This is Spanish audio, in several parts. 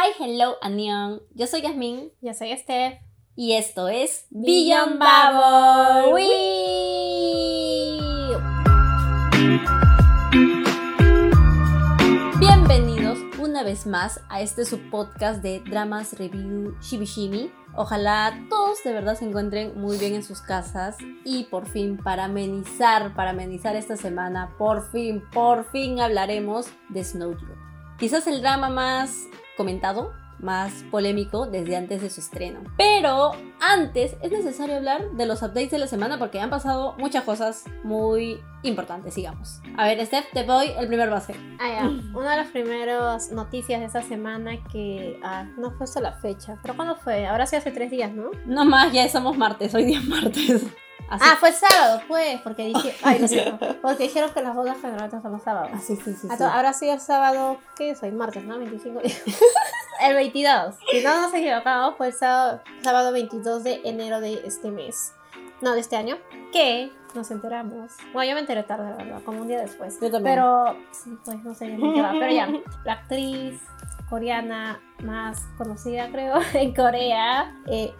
Hi, hello, Anion. Yo soy Yasmin Yo soy Steph. y esto es Beyond. Bubble. Bienvenidos una vez más a este subpodcast de Dramas Review Shibishimi. Ojalá todos de verdad se encuentren muy bien en sus casas y por fin para amenizar, para amenizar esta semana, por fin, por fin hablaremos de Snowdrop. Quizás el drama más comentado, más polémico desde antes de su estreno. Pero antes es necesario hablar de los updates de la semana porque han pasado muchas cosas muy importantes, digamos. A ver, Steph, te doy el primer base. Ah, ya. Una de las primeras noticias de esta semana que ah, no fue hasta la fecha. ¿Pero cuándo fue? Ahora sí hace tres días, ¿no? No más, ya somos martes, hoy día es martes. Así. Ah, fue sábado, pues, porque dije, ay, lo siento, porque dijeron que las bodas generalmente son los sábados. Ah, sí, sí, sí, Ah, Ahora sí el sábado, ¿qué es hoy? Martes, ¿no? 25. el 22. Si no nos equivocamos, fue el sábado, sábado 22 de enero de este mes. No, de este año. Que nos enteramos. Bueno, yo me enteré tarde, la verdad, como un día después. Yo también. Pero, pues no sé va. Pero ya, la actriz coreana más conocida, creo, en Corea, eh,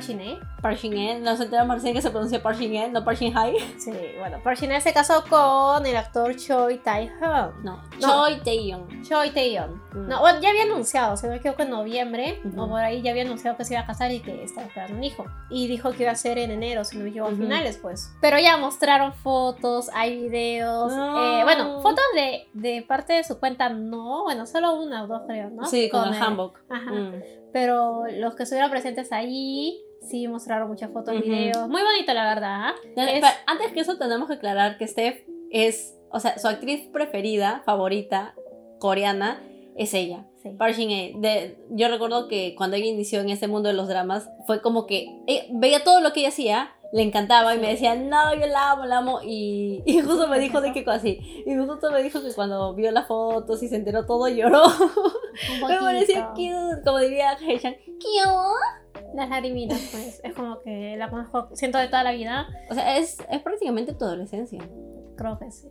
Shin-hye. Park Shin-hye, nos enteramos recién que se pronuncia Park Shin-hye, no Park Shin-hye. Sí, bueno, Park Shin-hye se casó con el actor Choi Tae-hyun. No, No. Choi Tae-young. Choi Tae-yeon. Mm. No, bueno, ya había anunciado, si no me equivoco, en noviembre, Ujú. o por ahí ya había anunciado que se iba a casar y que estaba esperando un hijo. Y dijo que iba a ser en enero, si no me equivoco, a Ujú. finales, pues. Pero ya mostraron fotos, hay videos. No. eh, bueno, fotos de, de parte de su cuenta, no. Bueno, solo una o dos, creo, ¿no? Sí, con, el handbook. Ajá. Mm. Pero los que estuvieron presentes ahí, sí mostraron muchas fotos, Ujú. videos. Muy bonito, la verdad. ¿ah? Es- Antes que eso tenemos que aclarar que Steph es, o sea, su actriz preferida, favorita, coreana, es ella. sí. Park. De- Yo recuerdo que cuando ella inició en este mundo de los dramas, fue como que ella veía todo lo que ella hacía, le encantaba y me Sí. decía, no, yo la amo, la amo. Y, y justo me dijo de cosa así. Y justo me dijo que cuando vio las fotos y se enteró todo, lloró. Me pareció cute, como diría Heishan, cute. Las lagrimitas, pues. Es como que la conozco, siento de toda la vida. O sea, es, es prácticamente tu adolescencia. Creo que sí.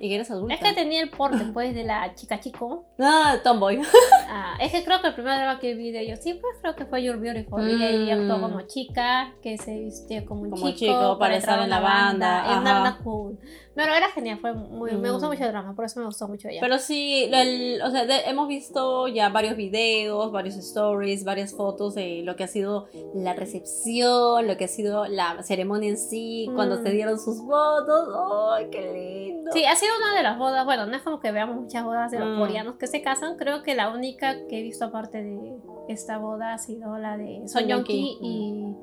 Y que eres adulta. Es que tenía el porte, pues, de la chica chico. Ah, tomboy. Ah, es que creo que el primer drama que vi de ellos, sí, pues creo que fue You're Beautiful. Y Mm. ella actuó como chica, que se vistió como un Como chico, chico para estar en la banda, En una ajá. banda cool. Pero era genial, fue muy, me Mm. gustó mucho el drama, por eso me gustó mucho ella. Pero sí, el- o sea, de- hemos visto ya varios videos, varios stories, varias fotos de lo que ha sido la recepción, lo que ha sido la ceremonia en sí, cuando Mm. se dieron sus votos. ¡Ay, qué lindo! Sí, ha sido una de las bodas, bueno, no es como que veamos muchas bodas de los Mm. coreanos que se casan, creo que la única que he visto aparte de esta boda ha sido la de Son Joong-ki, y,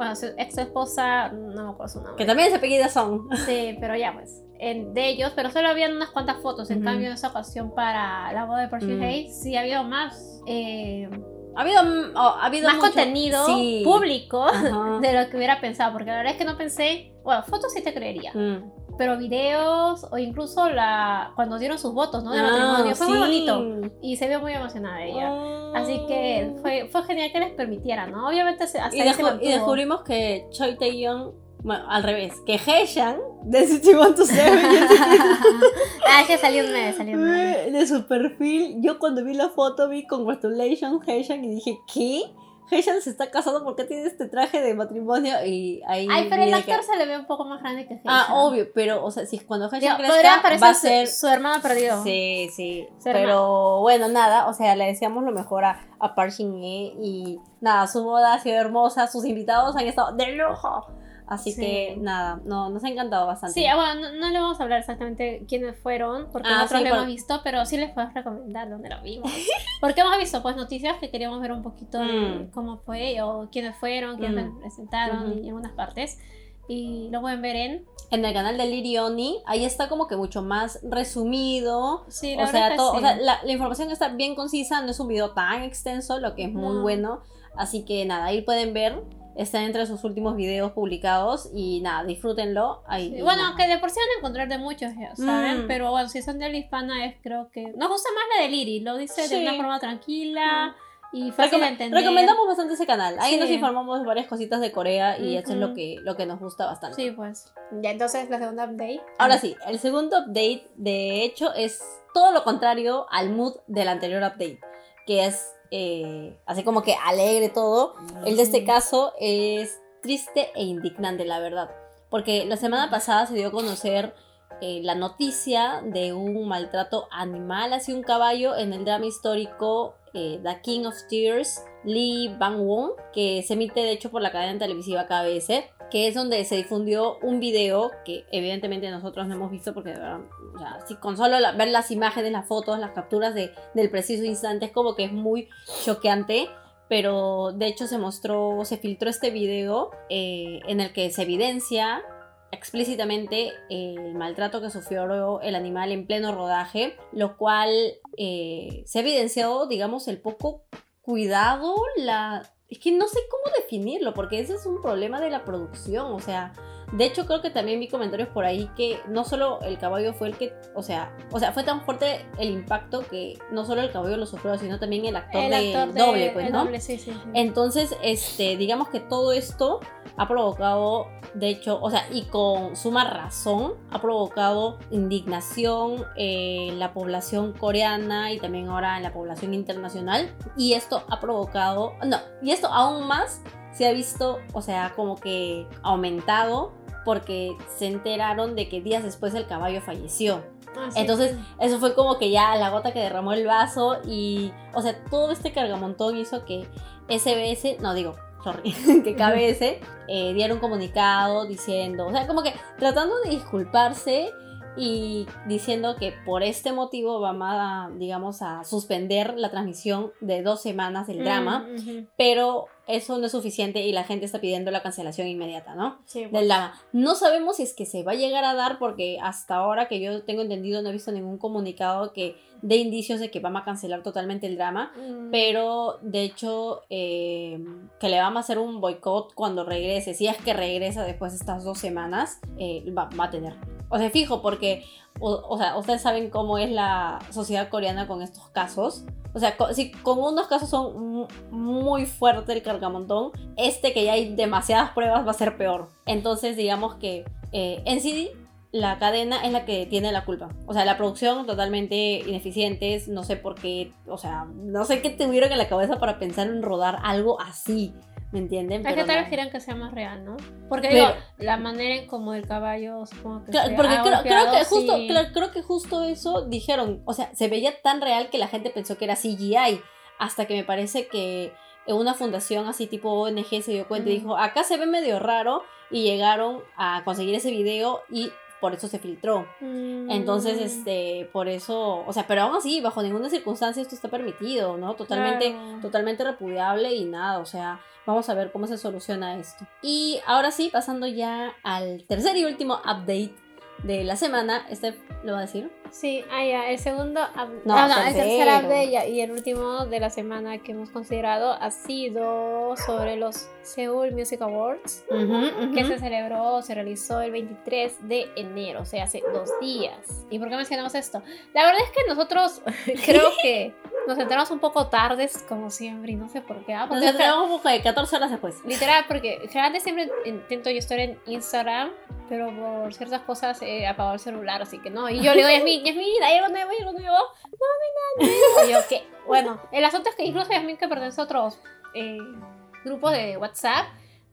bueno, su ex esposa, no me acuerdo su nombre. Que también se apellida Son. Sí, pero ya pues, en, de ellos, pero solo habían unas cuantas fotos, en cambio en esa ocasión para la boda de Park Mm. Shin-hye sí ha habido más, eh, Ha habido, oh, ha habido más mucho- contenido Sí. público Ajá. de lo que hubiera pensado, porque la verdad es que no pensé, bueno, fotos sí te creería, Mm. Pero videos o incluso la cuando dieron sus votos, ¿no? De Ah, matrimonio, fue muy bonito y se vio muy emocionada ella. Así que fue, fue genial que les permitieran, ¿no? Obviamente hasta Y, ahí se y descubrimos que Choi Tae-young, bueno, al revés, que Heishan de One to Seven ah, que salió un mes, salió un mes. de su perfil, yo cuando vi la foto vi congratulations Heishan y dije, ¿qué? Heishan se está casando porque tiene este traje de matrimonio y ahí Ay, pero el que- actor se le ve un poco más grande que Ah, Heishan. obvio, pero o sea, si cuando Digo, crezca podría parecer va a su- ser su, hermano perdido. Sí, sí, Su pero bueno, nada, o sea, le deseamos lo mejor a, a Park Shin-hye y nada, su boda ha sido hermosa, sus invitados han estado de lujo, así Sí. que nada, no, nos ha encantado bastante. Sí, ah, bueno, no, no le vamos a hablar exactamente quiénes fueron, porque Ah, nosotros sí, lo por- hemos visto, pero sí les podemos recomendar dónde lo vimos. porque hemos visto pues noticias que queríamos ver un poquito de Mm. cómo fue, o quiénes fueron, quiénes Mm. presentaron y en unas partes. Y lo pueden ver en... En el canal de Lirioni, ahí está como que mucho más resumido. Sí, O la sea, es que todo, o sí. sea la, la información está bien concisa, no es un video tan extenso, lo que es muy No. bueno. Así que nada, ahí pueden ver. Está entre sus últimos videos publicados y nada, disfrútenlo. Ahí, Sí, y Bueno, nada. que de por sí van a encontrar de muchos, ya ¿saben? Mm. Pero bueno, si son de la hispana es creo que... Nos gusta más la de Liri, lo dice Sí. de una forma tranquila y fácil de Recome- entender. recomendamos bastante ese canal. Ahí Sí. nos informamos de varias cositas de Corea y eso es lo que, lo que nos gusta bastante. Sí, pues. Ya, entonces la segunda update. Ahora sí, el segundo update, de hecho, es todo lo contrario al mood del anterior update. que es eh, así como que alegre todo. El de este caso es triste e indignante, la verdad. Porque la semana pasada se dio a conocer eh, la noticia de un maltrato animal hacia un caballo en el drama histórico eh, The King of Tears, Lee Bang-won, que se emite de hecho por la cadena televisiva KBS, que es donde se difundió un video que evidentemente nosotros no hemos visto porque si con solo ver las imágenes, las fotos, las capturas de, del preciso instante es como que es muy choqueante pero de hecho se mostró, se filtró este video eh, en el que se evidencia explícitamente el maltrato que sufrió el animal en pleno rodaje, lo cual eh, se ha evidenciado, digamos, el poco cuidado, la... Es que no sé cómo definirlo, porque ese es un problema de la producción, o sea, de hecho, creo que también vi comentarios por ahí que no solo el caballo fue el que, o sea, o sea, fue tan fuerte el impacto que no solo el caballo lo sufrió, sino también el actor, de, doble, pues, ¿no? Doble, sí, sí, Entonces, este, digamos que todo esto ha provocado, de hecho, o sea, y con suma razón, ha provocado indignación en la población coreana y también ahora en la población internacional. Y esto ha provocado, no, y esto aún más se ha visto, o sea, como que aumentado porque se enteraron de que días después el caballo falleció. Ah, Entonces, eso fue como que ya la gota que derramó el vaso y, o sea, todo este cargamontón hizo que SBS, no digo, sorry, que KBS eh, diera un comunicado diciendo, o sea, como que tratando de disculparse y diciendo que por este motivo van a, digamos, a suspender la transmisión de dos semanas del drama, mm, pero eso no es suficiente y la gente está pidiendo la cancelación inmediata, ¿no? Sí, Del drama. No sabemos si es que se va a llegar a dar porque hasta ahora que yo tengo entendido no he visto ningún comunicado que dé indicios de que van a cancelar totalmente el drama, mm. pero de hecho eh, que le vamos a hacer un boicot cuando regrese, si es que regresa después de estas dos semanas, eh, va, va a tener o sea, fijo, porque, o, sea, ustedes saben cómo es la sociedad coreana con estos casos. O sea, si con unos casos son muy fuertes el cargamontón, este que ya hay demasiadas pruebas va a ser peor. Entonces, digamos que eh, en sí la cadena es la que tiene la culpa. O sea, la producción totalmente ineficientes, no sé por qué, o sea, no sé qué tuvieron en la cabeza para pensar en rodar algo así. ¿Me entienden? Hay que tal vez que sea más real, ¿no? Porque digo, la manera en como el caballo supongo que claro, porque creo, creo, que justo, creo que justo eso dijeron, o sea, se veía tan real que la gente pensó que era CGI, hasta que me parece que una fundación así tipo ONG se dio cuenta y dijo, acá se ve medio raro y llegaron a conseguir ese video y por eso se filtró. Entonces, mm. este, por eso, o sea, pero aún así, bajo ninguna circunstancia esto está permitido, ¿no? Totalmente, totalmente repudiable y nada, o sea, vamos a ver cómo se soluciona esto. Y ahora sí, pasando ya al tercer y último update de la semana, este lo va a decir. Sí, ah, ya, el segundo, no, ah, el tercer update y el último de la semana que hemos considerado ha sido sobre los Seoul Music Awards, que se celebró, se realizó el 23 de enero, o sea, hace dos días. ¿Y por qué mencionamos esto? La verdad es que nosotros creo que nos enteramos un poco tardes, como siempre, y no sé por qué. ¿ah? Nos enteramos un poco de 14 horas después. Literal, porque generalmente siempre intento yo estar en Instagram, pero por ciertas cosas he apagado el celular, así que no. Y yo le digo a Yasmin, Yasmin, hay algo nuevo, hay algo nuevo. No, no hay nada nuevo. Yo, ¿qué? Bueno, el asunto es que incluso Yasmin, que pertenece a otros eh, grupos de WhatsApp,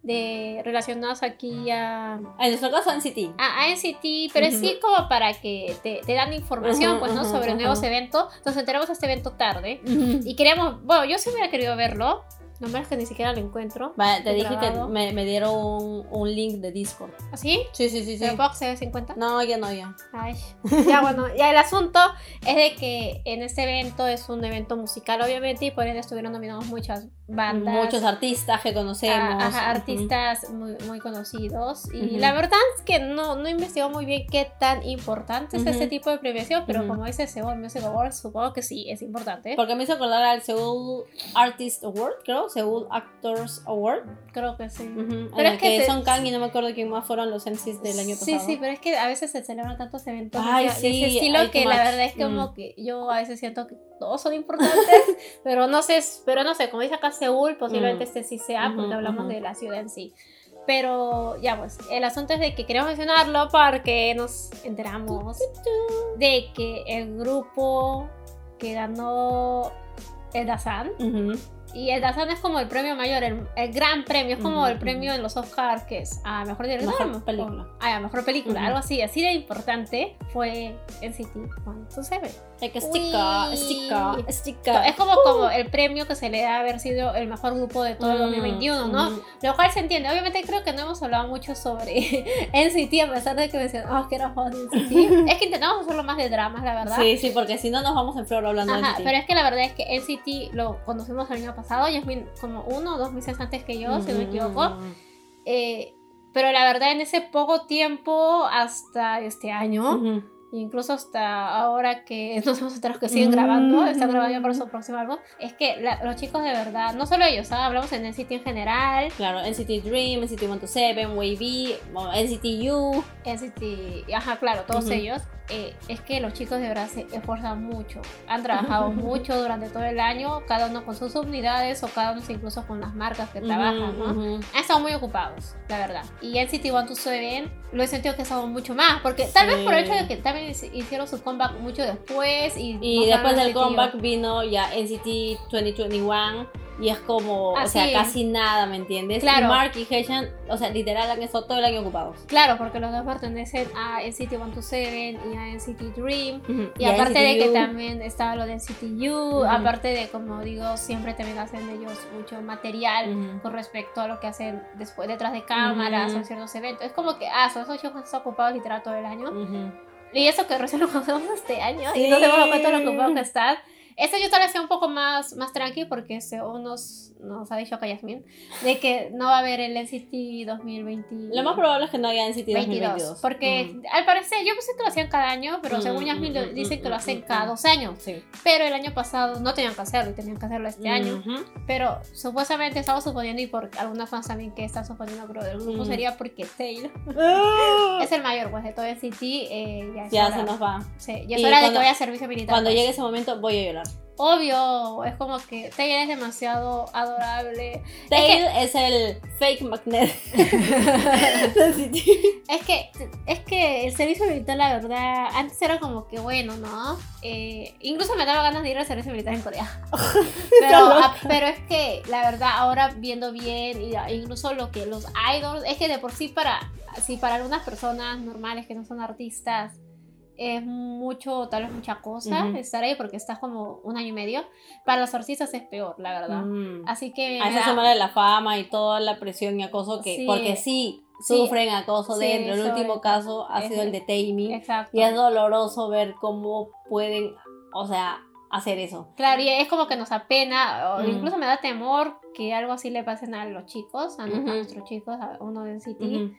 de relacionados aquí a... En nuestro caso NCT. A, a NCT, pero es sí como para que te, te dan información, pues, ¿no? Sobre nuevos eventos. Nos enteramos de este evento tarde y queríamos, bueno, yo sí hubiera querido verlo, no es que ni siquiera lo encuentro. Vale, te dije que me, me dieron un, un, link de Discord. ¿Ah, sí? Sí, sí, sí. sí. ¿Pero se ve 50? No, ya no, ya. Ay. Ya, bueno, ya el asunto es de que en este evento es un evento musical, obviamente, y por ende estuvieron nominados muchas bandas. Muchos artistas que conocemos. Ah, ajá, artistas muy, muy conocidos. Y la verdad es que no, no investigó muy bien qué tan importante es este tipo de premiación, pero como dice Seoul Music Awards, supongo que sí, es importante. Porque me hizo acordar al Seoul Artist Award, creo, Seoul Actors Award. Creo que sí. Pero es que, Son Kang y no me acuerdo quién más fueron los MCs del año pasado. Sí, sí, pero es que a veces se celebran tantos eventos de ese estilo que la verdad es como mm. que yo a veces siento que todos son importantes, pero no sé, pero no sé, como dice acá Seúl, posiblemente mm. este sí sea, porque hablamos de la ciudad en sí. Pero ya pues, el asunto es de que queremos mencionarlo porque nos enteramos de que el grupo que ganó el Dasan. Ujú. Y el Dasan es como el premio mayor, el, el gran premio, es como Ujú, el premio en los Oscars que es a mejor director. Mejor o- película. Ah, a mejor película, Ujú. algo así. Así de importante fue NCT 127. Like sticker, Uy. sticker, sticker. Es como, como el premio que se le da haber sido el mejor grupo de todo el 2021, ¿no? Ujú. Lo cual se entiende. Obviamente creo que no hemos hablado mucho sobre NCT, a pesar de que mencionamos que era de NCT. es que intentamos hacerlo más de dramas, la verdad. Sí, sí, porque si no nos vamos en flor hablando de Ajá, NCT. pero es que la verdad es que NCT lo conocimos el año pasado, Yasmin como uno o dos meses antes que yo, si no me equivoco. Ujú. Eh, pero la verdad en ese poco tiempo hasta este año, Ujú. incluso hasta ahora que nos hemos enterado que siguen grabando, están grabando para su próximo álbum, es que la- los chicos de verdad, no solo ellos, ¿ah? hablamos en NCT en general, Claro, NCT Dream, NCT 127, Wavy, NCT U. NCT, ajá, claro, todos ellos, eh, es que los chicos de verdad se esfuerzan mucho, han trabajado mucho durante todo el año, cada uno con sus unidades o cada uno incluso con las marcas que trabajan. Han estado muy ocupados, la verdad. Y NCT 127 lo he sentido que estado mucho más, porque tal vez por el hecho de que también hic- hicieron su comeback mucho después y, Y después del comeback vino ya NCT 2021 y es como, o sea, casi nada, ¿me entiendes? Claro. Y Mark y Heshan, o sea, literal han estado todo el año ocupados. Claro, porque los dos pertenecen a NCT 127 y a NCT Dream. Ujú. Y a aparte de que también estaba lo de NCT U, Ujú. aparte de, como digo, siempre también hacen ellos mucho material Ujú. con respecto a lo que hacen después detrás de cámaras o ciertos eventos. Es como que, ah, son esos chicos están ocupados literal todo el año. Y eso que recién lo conocemos este año y Sí. no hemos dado cuenta de lo ocupado que están. Este yo tal vez un poco más, más tranqui porque según nos, nos ha dicho acá Yasmin, de que no va a haber el NCT 2020. Lo más probable es que no haya NCT 22, 2022. porque Ujú. al parecer yo pensé que lo hacían cada año, pero Mm, según Yasmin lo- mm, dicen mm, que lo mm, hacen mm, cada mm. dos años, Sí. pero el año pasado no tenían que hacerlo y tenían que hacerlo este año, pero supuestamente estamos suponiendo y por algunas fans también que están suponiendo creo del grupo Mm. sería porque Taylor es el mayor pues de todo NCT, eh, ya Ya se nos va. Sí, ya es hora de que vaya a servicio militar. Cuando pues. llegue ese momento voy a llorar. Obvio, es como que Taylor es demasiado adorable. Tail es el fake magnet. Es que, es que el servicio militar, la verdad, antes era como que bueno, ¿no? Eh, incluso me daba ganas de ir al servicio militar en Corea. pero, ah, pero es que, la verdad, ahora viendo bien, y ah, incluso lo que los idols, es que de por sí para, sí, para algunas personas normales que no son artistas, es mucho, tal vez mucha cosa Ujú. estar ahí porque estás como un año y medio. Para los artistas es peor, la verdad. Mm. Así que... A me eso da- sumarle la fama y toda la presión y acoso que, Sí. porque sí, Sí. sufren acoso Sí, dentro. El último todo. caso ha Es- sido el de Tammy. Exacto. Y es doloroso ver cómo pueden, o sea, hacer eso. Claro, y es como que nos apena, o Mm. incluso me da temor que algo así le pasen a los chicos, a, nuestros chicos, a uno de NCT, Ujú.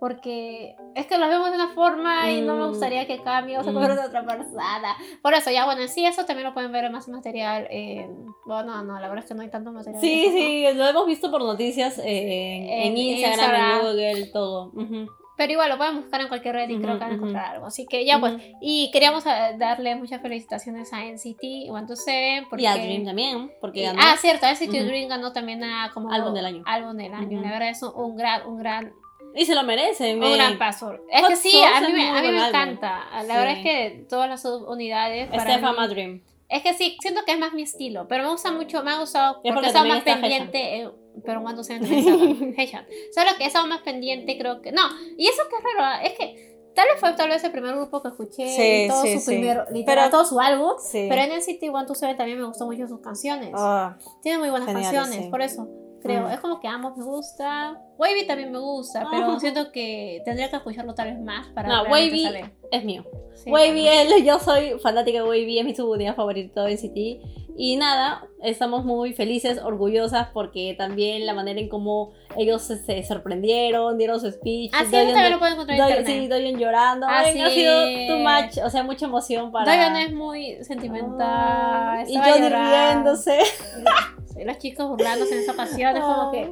Porque es que los vemos de una forma y no me gustaría que cambie o se convierta en otra persona. Por eso, ya bueno, en sí, eso también lo pueden ver en más material. en- bueno, no, la verdad es que no hay tanto material. Sí, de eso, ¿no? sí, lo hemos visto por noticias eh, en, en En Instagram, Instagram. en Google, todo. Ujú. Pero igual lo pueden buscar en cualquier red y creo que van a encontrar algo. Así que ya pues, y queríamos eh, darle muchas felicitaciones a NCT, One to Seven, porque... Y a Dream también, porque ganó. ah, cierto, NCT. Dream ganó también a como Álbum del año. Álbum del año. La verdad es un gran, un gran, Y se lo merece. un gran paso. Es Hot que sí, a mí, me, a mí me encanta. La Sí. verdad es que todas las Stefan mí- Dream. es que sí, siento que es más mi estilo, pero me gusta mucho, me ha gustado porque porque he estado más pendiente, eh, pero cuando se Heishan. Solo que he estado más pendiente, creo que no. Y eso que es raro, ah, es que tal vez fue tal vez el primer grupo que escuché Sí, todo sí, su sí. primer, literal, Pero- todo su álbum. Sí. Pero en NCT 127 también me gustó mucho sus canciones. Ah, Tiene muy buenas canciones, por eso creo. Mm. Es como que ambos me gusta. Wavy también me gusta, pero Ajá. siento que tendría que escucharlo tal vez más para No, Wavy saber. es mío. Sí, Wavy, él, yo soy fanática de Wavy, es mi subunidad favorita de NCT. Y nada, estamos muy felices, orgullosas, porque también la manera en cómo ellos se, se sorprendieron, dieron su speech. Ah, sí, Doyeon eso también lo pueden encontrar en internet. sí, Doyeon llorando. Ah, Ay. Ha sido too much, o sea, mucha emoción para... Doyeon es muy sentimental. y estaba Johnny llorando. riéndose. Los chicos burlándose en esa ocasión, es como que...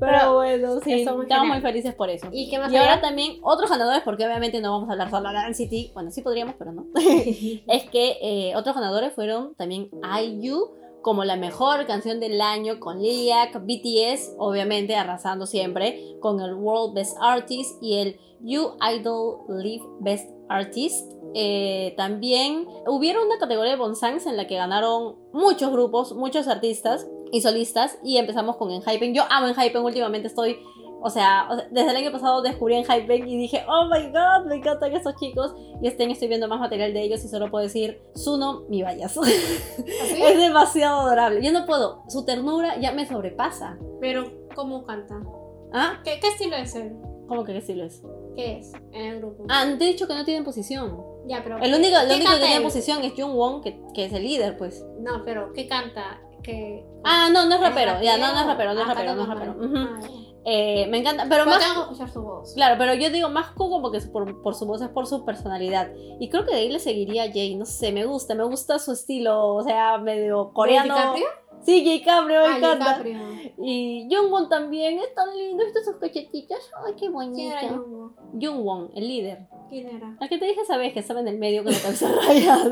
Pero bueno, sí, estamos genial. muy felices por eso. ¿Y qué más Y ahora también otros ganadores, porque obviamente no vamos a hablar solo de NCT, bueno, sí podríamos, pero no. es que eh, otros ganadores fueron también IU como la mejor canción del año con Lilac, BTS, obviamente arrasando siempre con el World Best Artist y el You Idol Live Best Artist. Eh, también hubieron una categoría de Bonsangs en la que ganaron muchos grupos, muchos artistas y solistas. Y empezamos con Enhypen. Yo amo Enhypen, últimamente estoy. O sea, o sea, desde el año pasado descubrí Enhypen y dije, oh my god, me encantan estos chicos. Y este año estoy viendo más material de ellos y solo puedo decir, Suno, mi vayas. ¿Así? es demasiado adorable. Yo no puedo, su ternura ya me sobrepasa. Pero, ¿cómo canta? ¿Ah? ¿Qué, qué estilo es él? ¿Cómo que qué estilo es? ¿Qué es en el grupo? Ah, te he dicho que no tienen posición. ya, pero. El único, el ¿qué único que tiene posición es Jung Won, que, que es el líder, pues. No, pero ¿qué canta? ¿Qué... Ah, no, no es ¿Es rapero. Ya, no, no es rapero, no es Ah, rapero, no es rapero. Ah, ya. Eh, me encanta, pero Pero más. tengo que escuchar su voz. Claro, pero yo digo más Coco porque por, por su voz es por su personalidad. Y creo que de ahí le seguiría a Jay. No sé, me gusta, me gusta su estilo. O sea, medio coreano. DiCaprio? Sí, Jay Cabrio, me Ah, encanta. Y Jungwon también es tan lindo, ¿viste sus cachetitas? Ay, qué ¿Quién era bonito. Jungwon, el líder. ¿Quién era? El que te dije, sabes, que estaba en el medio con la cabeza rayas.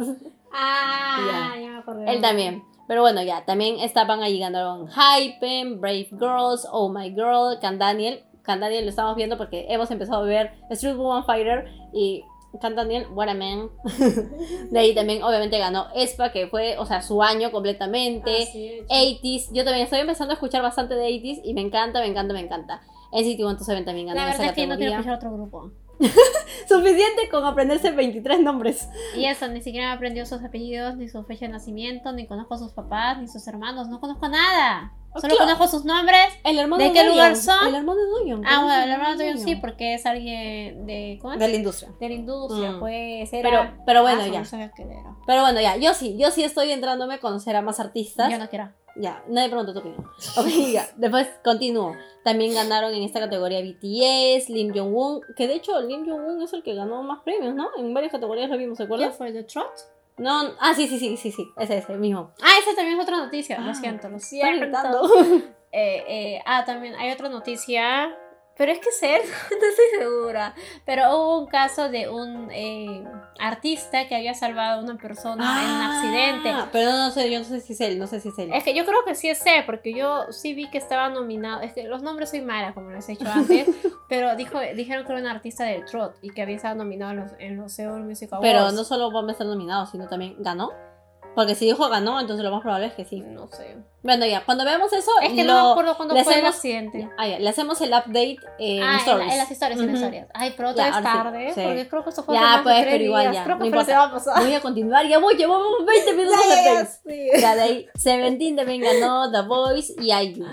Ah, ya, me acordé. Él también. Pero bueno, ya, también estaban ahí ganaron Hypen, Brave Girls, Oh My Girl, Can Daniel. Can Daniel lo estamos viendo porque hemos empezado a ver Street Woman Fighter y Can Daniel, what a man. De ahí también, obviamente, ganó Espa, que fue, o sea, su año completamente. Ah, sí, 80s, yo también estoy empezando a escuchar bastante de 80s y me encanta, me encanta, me encanta. En City One Seven también ganó La esa verdad es que no quiero categoría. escuchar otro grupo. Suficiente con aprenderse 23 nombres. Y eso, ni siquiera me aprendió sus apellidos, ni su fecha de nacimiento, ni conozco a sus papás, ni sus hermanos, no conozco nada. Oh, Solo claro. conozco sus nombres. El hermano ¿De qué lugar son? El hermano de Doyoung. Ah, bueno, el ¿conoces hermano tuyo Doyoung? sí, porque es alguien de. ¿Cómo es? De la industria. De la industria, Mm. pues. Era... Pero, pero bueno, Ah, ya. no. Pero bueno, ya. Yo sí, yo sí estoy entrándome a conocer a más artistas. Yo no quiero. Ya, nadie preguntó tu opinión. Ok, ya. Después continúo. También ganaron en esta categoría BTS, Lim Jong-un, que de hecho Lim Jong-un es el que ganó más premios, ¿no? En varias categorías lo vimos, ¿se ¿Quién acuerdas? fue? ¿The Trot? No, ah, sí, sí, sí, sí, sí, ese, ese mismo. Ah, esa también es otra noticia. Ah, lo siento, lo siento. Eh, eh, ah, también hay otra noticia. Pero es que ser, no estoy segura. Pero hubo un caso de un eh, artista que había salvado a una persona en un accidente. Ah, Pero no, no sé, yo no sé si es él, no sé si es él. Es que yo creo que sí es él, porque yo sí vi que estaba nominado. Es que los nombres soy mala, como les he dicho antes. pero dijo, dijeron que era un artista del trot y que había estado nominado en los, en los Seoul Music Awards. Pero no solo va a estar nominado, sino también ganó. Porque si dijo ganó, entonces lo más probable es que sí. No sé. Bueno, ya, cuando veamos eso, Es que lo- no me acuerdo cuándo fue el hacemos- accidente. Ah, ya, le hacemos el update en ah, en, la- en las historias, en las historias. Ay, pero Ya, otra vez ahora sí, tarde, sí. porque creo que esto fue Ya, más de pues, tres pero igual días. ya, Creo que no importa. semana pasada. Voy a continuar, ya voy, llevamos 20 minutos Ya, de ya, updates. sí. Ya de ahí, Seventeen también ganó The Voice y IU.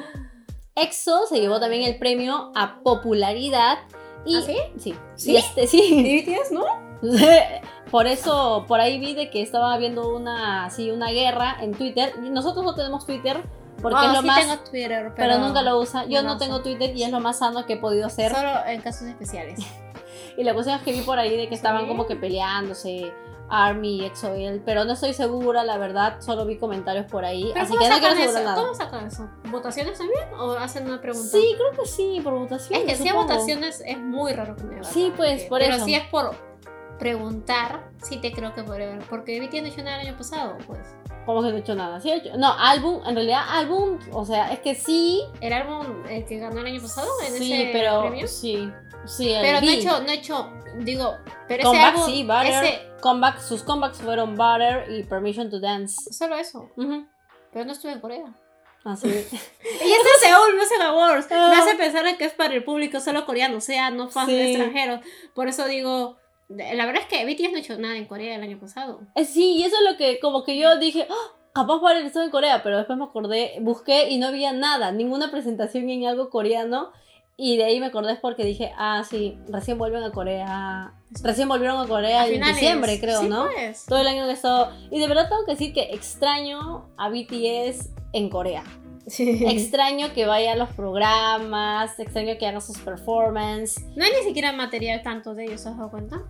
EXO se llevó también el premio a popularidad. Y, ¿Ah, sí? Sí. ¿Sí? Y este, sí. ¿Y BTS, no? Por eso, por ahí vi de que estaba habiendo una, sí, una guerra en Twitter. Nosotros no tenemos Twitter porque es lo sí más... tengo Twitter, pero, pero, nunca lo usa. Yo no tengo. Twitter y es lo más sano que he podido hacer. Solo en casos especiales. Y la cuestión es que vi por ahí de que estaban Sí. como que peleándose Army y EXO-L, pero no estoy segura, la verdad, solo vi comentarios por ahí, Pero así ¿cómo que no eso? nada. ¿Cómo sacan eso? ¿Votaciones también? ¿O hacen una pregunta? Sí, creo que sí, por votación. Es que si hay votaciones es muy raro que me. Sí, pues, por Pero eso. si es por preguntar, sí te creo que haber. Porque BTS no hizo nada el año pasado, pues. ¿Cómo que no he hecho nada? Sí he hecho- No, álbum, en realidad álbum, o sea, es que sí, ¿El álbum el que ganó el año pasado en sí, ese pero premio? sí, sí, el Pero no he hecho, no he hecho, digo, pero ese álbum, sí, Butter. ese, Comeback, sus comebacks fueron Butter y Permission to Dance. solo eso. Pero no estuve en Corea. Así. Y este es Seoul Music Awards. Ah. Me hace pensar en que es para el público solo coreano, o sea, no fans Sí. extranjeros. Por eso digo, la verdad es que BTS no ha hecho nada en Corea el año pasado. Eh, Sí, y eso es lo que como que yo dije, "Ah, capaz Butter estuvo en Corea, pero después me acordé, busqué y no había nada, ninguna presentación en algo coreano. Y de ahí me acordé porque dije, ah, sí, recién vuelven a Corea. Recién volvieron a Corea A en finales. diciembre, creo, Sí, ¿no? pues. Todo el año que he estado. Y de verdad tengo que decir que extraño a BTS en Corea. Extraño que vaya a los programas, extraño que haga sus performances. No hay ni siquiera material tanto de ellos, ¿has dado cuenta?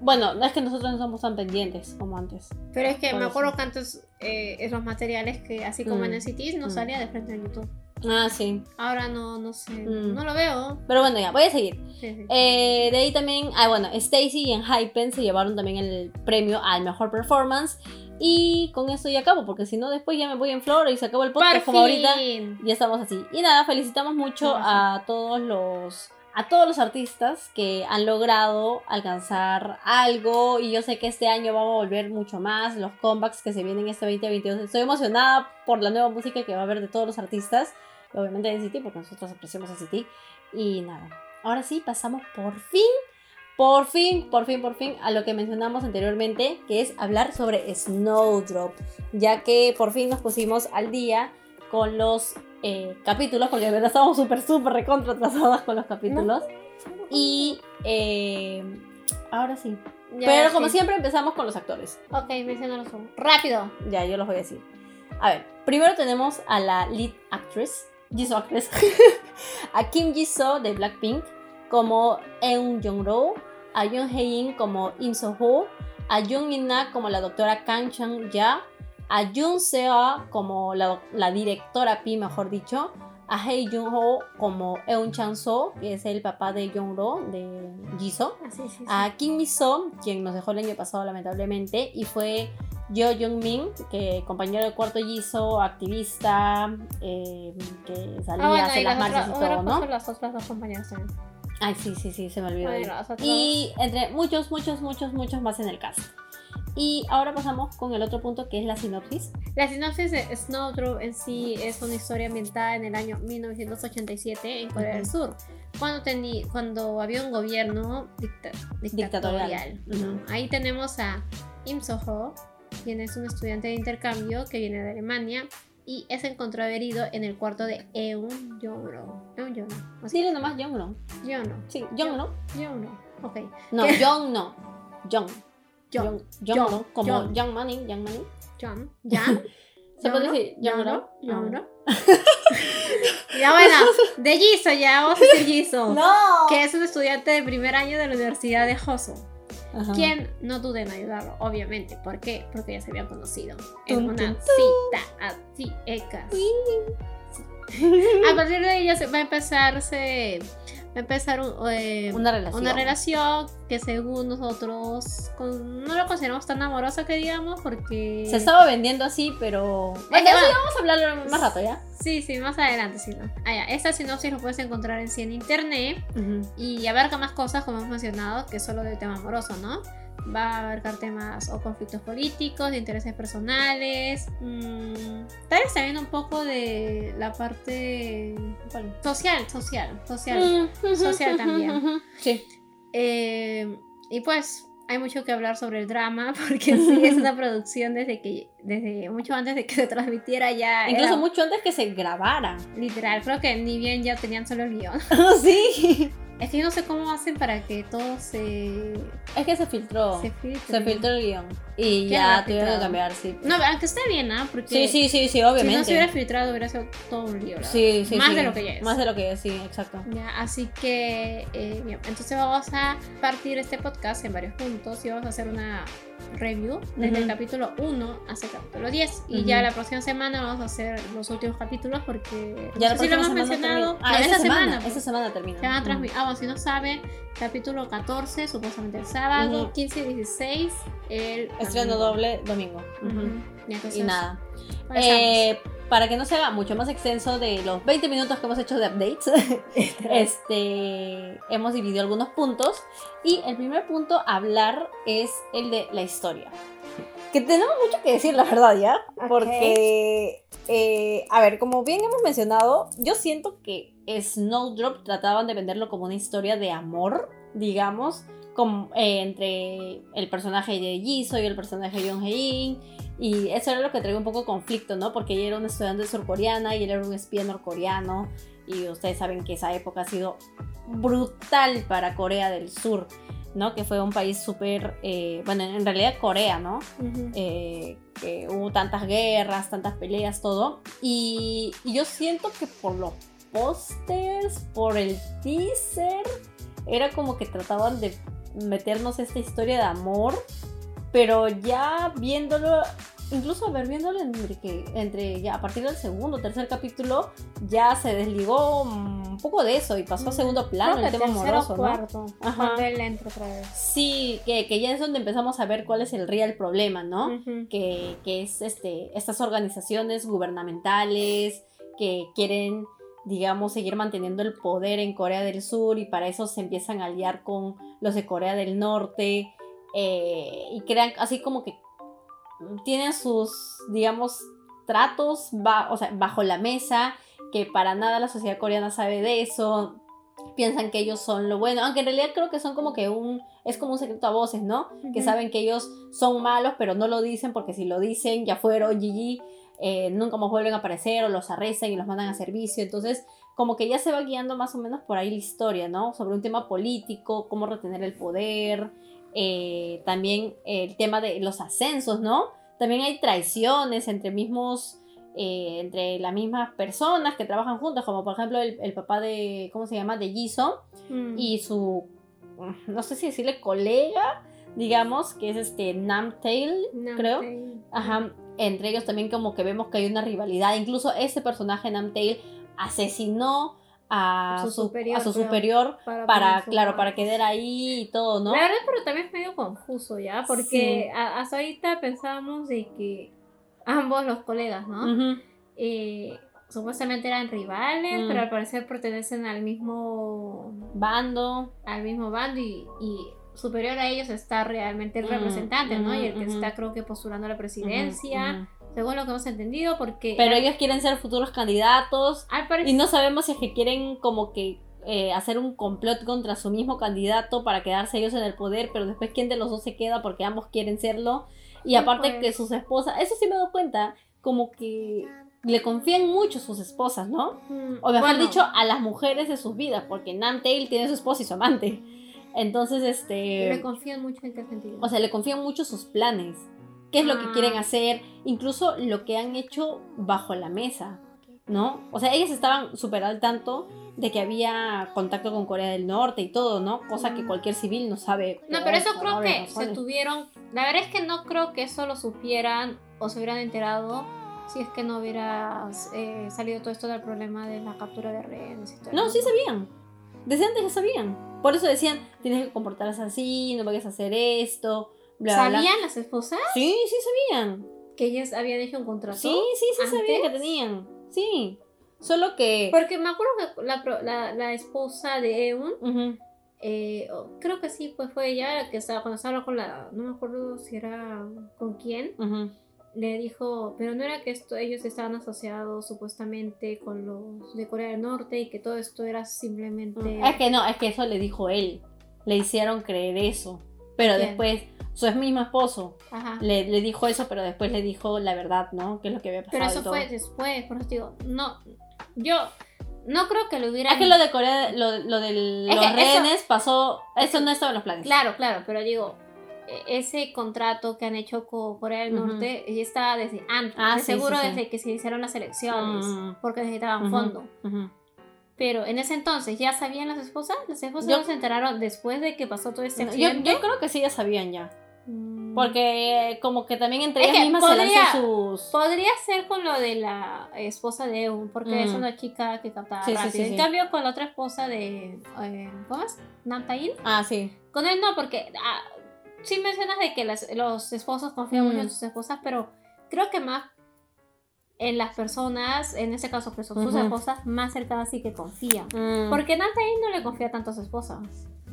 Bueno, no es que nosotros no somos tan pendientes como antes. Pero es que Por me eso. acuerdo que antes eh, en los materiales que, así como Mm. en NCT, no Mm. salía de frente en YouTube. Ah, sí. Ahora no, no sé, Mm. no lo veo. Pero bueno, ya, voy a seguir. Sí, sí. Eh, de ahí también, ah, bueno, Stacy y Enhypen se llevaron también el premio al mejor performance. Y con esto ya acabo, porque si no, después ya me voy en flor y se acabó el podcast como ahorita. Ya estamos así. Y nada, felicitamos mucho a todos los a todos los artistas que han logrado alcanzar algo y yo sé que este año vamos a volver mucho más, los comebacks que se vienen este 2022. Estoy emocionada por la nueva música que va a haber de todos los artistas, obviamente de City porque nosotros apreciamos a City y nada. Ahora sí, pasamos por fin, por fin, por fin, por fin a lo que mencionamos anteriormente, que es hablar sobre Snowdrop, ya que por fin nos pusimos al día con los eh, capítulos, porque de verdad estábamos súper, súper recontra con los capítulos. Y eh, ahora sí. Pero como siempre empezamos con los actores. Ok, mencionalos rápido. Ya, yo los voy a decir. A ver, primero tenemos a la lead actress, Jisoo actress, a Kim Jisoo de Blackpink como Eun Jong-ro, a Yoon Hae-in como In So-ho, a Jung In-na como la doctora Kang Chang-ya, a Jun Seo como la, directora Pi, mejor dicho, a Hei Jun Ho como Eun Chan So, que es el papá de Jung Ro, de Jisoo, ah, a Kim Mi So, quien nos dejó el año pasado lamentablemente, y fue Jo Jung Min, que compañero de cuarto Jisoo, activista, eh, que salía a hacer las marchas y todo, ¿no? Las otras dos compañeras Ay, sí, sí, sí, se me olvidó. y entre muchos, muchos, muchos, muchos más en el cast. Y ahora pasamos con el otro punto que es la sinopsis. La sinopsis de Snowdrop en sí es una historia ambientada en el año 1987 en Corea del Sur, cuando, cuando había un gobierno dictatorial. Ahí tenemos a Im So-ho, quien es un estudiante de intercambio que viene de Alemania y es encontrado herido en el cuarto de Eun Jongro. Eun Jongro. Dile nomás Jongro. Jongro. Sí, Jongro. Jongro. Ok. No, Jong no. Jong. John, John, como Young Money, Young Money. John, Jan. ¿Se puede decir Young No? ya bueno, de Jisoo ya, vamos a decir Jisoo. No. Que es un estudiante de primer año de la Universidad de Hoso. Quien no dude en ayudarlo, obviamente. ¿Por qué? Porque ya se habían conocido en una cita así, ecas. A partir de ahí ya se va a empezarse va a empezar eh, una, relación. una relación que según nosotros no lo consideramos tan amorosa que digamos porque se estaba vendiendo así pero bueno, vamos a hablarlo más rato ya sí sí más adelante sí no ah, ya. esta sinopsis lo puedes encontrar en sí en internet y abarca más cosas como hemos mencionado que solo del tema amoroso no va a abarcar temas o conflictos políticos, de intereses personales, mmm, tal vez también un poco de la parte social, social, social, mm, social también. Sí. Eh, y pues hay mucho que hablar sobre el drama porque sí es una producción desde que desde mucho antes de que se transmitiera ya incluso mucho antes que se grabara literal creo que ni bien ya tenían solo el guion sí es que yo no sé cómo hacen para que todo se. Es que se filtró. Se, filtró el guion. Y ya tuvieron que cambiar, sí. No, aunque esté bien, ¿ah? Porque sí, sí, sí, sí, obviamente. Si no se hubiera filtrado, hubiera sido todo un lío. Sí, sí, Más de lo que ya es. Más de lo que es, sí, exacto. Ya, así que. Eh, entonces vamos a partir este podcast en varios puntos y vamos a hacer una review desde el capítulo 1 hasta el capítulo 10. Y ya la próxima semana vamos a hacer los últimos capítulos porque ya no sé si lo hemos mencionado. Ah, esa semana, Esa semana termina. Se van a Ah, bueno, si no saben, capítulo 14, supuestamente el sábado, 15 y 16, el. Estreno doble domingo. y, nada. Eh, para que no sea mucho más extenso de los 20 minutos que hemos hecho de updates, este, hemos dividido algunos puntos. Y el primer punto a hablar es el de la historia. Que tenemos mucho que decir, la verdad, ¿ya? Porque, eh, a ver, como bien hemos mencionado, yo siento que Snowdrop trataban de venderlo como una historia de amor, digamos, eh, entre el personaje de Jisoo y el personaje de Yoon Hae-in y eso era lo que traía un poco conflicto, ¿no? Porque ella era una estudiante surcoreana y él era un espía norcoreano. Y ustedes saben que esa época ha sido brutal para Corea del Sur, ¿no? Que fue un país súper, eh, bueno, en realidad Corea, ¿no? Eh, que hubo tantas guerras, tantas peleas, todo. Y, y yo siento que por los pósters, por el teaser, era como que trataban de meternos esta historia de amor pero ya viéndolo, incluso ver viéndolo entre, que, entre ya a partir del segundo o tercer capítulo, ya se desligó un poco de eso y pasó a segundo plano el tema amoroso, cuarto, ¿no? Ajá. entra otra vez. Sí, que, que, ya es donde empezamos a ver cuál es el real problema, ¿no? que, que es este, estas organizaciones gubernamentales que quieren digamos, seguir manteniendo el poder en Corea del Sur y para eso se empiezan a aliar con los de Corea del Norte eh, y crean así como que tienen sus, digamos, tratos o sea, bajo la mesa, que para nada la sociedad coreana sabe de eso, piensan que ellos son lo bueno, aunque en realidad creo que son como que un, es como un secreto a voces, ¿no? Que saben que ellos son malos, pero no lo dicen porque si lo dicen ya fueron GG, eh, nunca más vuelven a aparecer o los arrestan y los mandan a servicio, entonces como que ya se va guiando más o menos por ahí la historia, ¿no? Sobre un tema político, cómo retener el poder, eh, también el tema de los ascensos, ¿no? También hay traiciones entre mismos eh, entre las mismas personas que trabajan juntas, como por ejemplo el, papá de, ¿cómo se llama? De Jisoo mm. y su, no sé si decirle colega, digamos, que es este Namtail, creo. Ajá, entre ellos también como que vemos que hay una rivalidad, incluso ese personaje Namtail asesinó a su, superior, a su superior para, claro, para quedar ahí y todo, ¿no? La verdad, pero también es medio confuso, ¿ya? Porque hasta ahorita pensábamos de que ambos los colegas, ¿no? Eh, supuestamente eran rivales, pero mm. al parecer pertenecen al mismo bando. Al mismo bando y, superior a ellos está realmente el mm, representante, ¿no? Y el que está creo que postulando a la presidencia. Según lo que hemos entendido, porque... Pero ellos quieren ser futuros candidatos. Y no sabemos si es que quieren como que eh, hacer un complot contra su mismo candidato para quedarse ellos en el poder, pero después quién de los dos se queda porque ambos quieren serlo. Y aparte que sus esposas, eso sí me doy cuenta, como que le confían mucho sus esposas, ¿no? Mm, o mejor dicho, a las mujeres de sus vidas, porque Nan tiene su esposa y su amante. Entonces, este... Le confían mucho en qué sentido. O sea, le confían mucho sus planes. ¿Qué es lo que quieren ah. hacer? Incluso lo que han hecho bajo la mesa, ¿no? O sea, ellas estaban súper al tanto de que había contacto con Corea del Norte y todo, ¿no? Cosa que cualquier civil no sabe. No, pero eso creo que se tuvieron. La verdad es que no creo que eso lo supieran o se hubieran enterado si es que no hubiera eh, salido todo esto del problema de la captura de rehenes y todo. No, sí sabían. Desde antes ya sabían. Por eso decían, tienes que comportarse así, no vayas a hacer esto. ¿Sabían las esposas? Sí, sí sabían. Que ellas habían hecho un contrato. Sí, sí, sí sabían que tenían. Sí. Solo que. Porque me acuerdo que la, la, la esposa de Eun. Eh, creo que sí, pues fue ella que estaba cuando estaba con la. No me acuerdo si era con quién. Le dijo, pero no era que esto, ellos estaban asociados supuestamente con los de Corea del Norte y que todo esto era simplemente. Es que no, es que eso le dijo él. Le hicieron creer eso. Pero después, su mismo esposo le, le, dijo eso, pero después le dijo la verdad, ¿no? Que es lo que había pasado. Pero eso fue después, por eso digo, no, yo no creo que lo hubiera. Es que lo de Corea, lo, lo de los rehenes pasó. Eso no estaba en los planes. Claro, claro, pero digo, e, ese contrato que han hecho con Corea del Norte ya estaba desde antes. Ah, seguro desde que se hicieron las elecciones, porque necesitaban fondo. Pero en ese entonces, ¿ya sabían las esposas? ¿Las esposas no se enteraron después de que pasó todo este accidente? Yo, yo creo que sí, ya sabían ya. Mm. Porque como que también entre ellas mismas se lanzan sus... Podría ser con lo de la esposa de Eun, porque es mm. una chica que captaba rápido. en cambio, con la otra esposa de... Eh, ¿Cómo es? Namtail. Ah, sí. Con él no, porque... Ah, sí mencionas de que los esposos confían mucho en mm. sus esposas, pero creo que más en las personas, en ese caso que son sus esposas, más cercanas sí que confían. Porque Namtail no le confía tanto a su esposa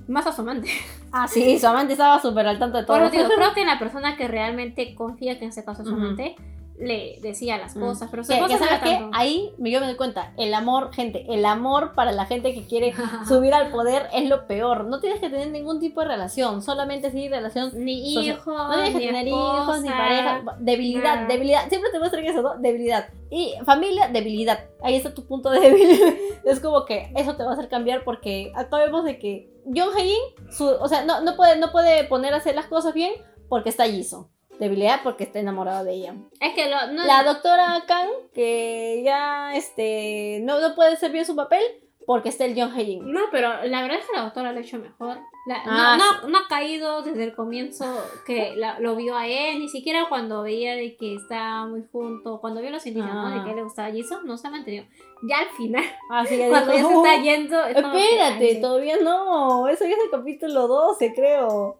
más a su amante. Ah, sí, su amante estaba súper al tanto de todo. Pero digo, creo que la persona que realmente confía que en ese caso es su amante, le decía las mm. cosas, pero su que, ¿sabes qué? Ahí yo me doy cuenta, el amor, gente, el amor para la gente que quiere subir al poder es lo peor. No tienes que tener ningún tipo de relación, solamente sí relación ni hijos, no tienes que tener hijos ni pareja, debilidad, debilidad, siempre te muestran eso, ¿no? Debilidad. Y familia, debilidad. Ahí está tu punto de debilidad. es como que eso te va a hacer cambiar porque acá vemos de que John Hae-in, o sea, no, no, puede, no puede poner a hacer las cosas bien porque está Jisoo debilidad porque está enamorado de ella. Es que la doctora Kang, que ya este, no, no puede ser bien su papel porque está el John Hae No, pero la verdad es que la doctora lo ha hecho mejor. Ah, no, no, ha caído desde el comienzo que lo vio a él, ni siquiera cuando veía de que estaba muy junto, cuando vio los indicios de que le gustaba Jisoo, no se ha mantenido. Ya al final, Así cuando ya se está yendo... Espérate, todavía no, eso ya es el capítulo 12 creo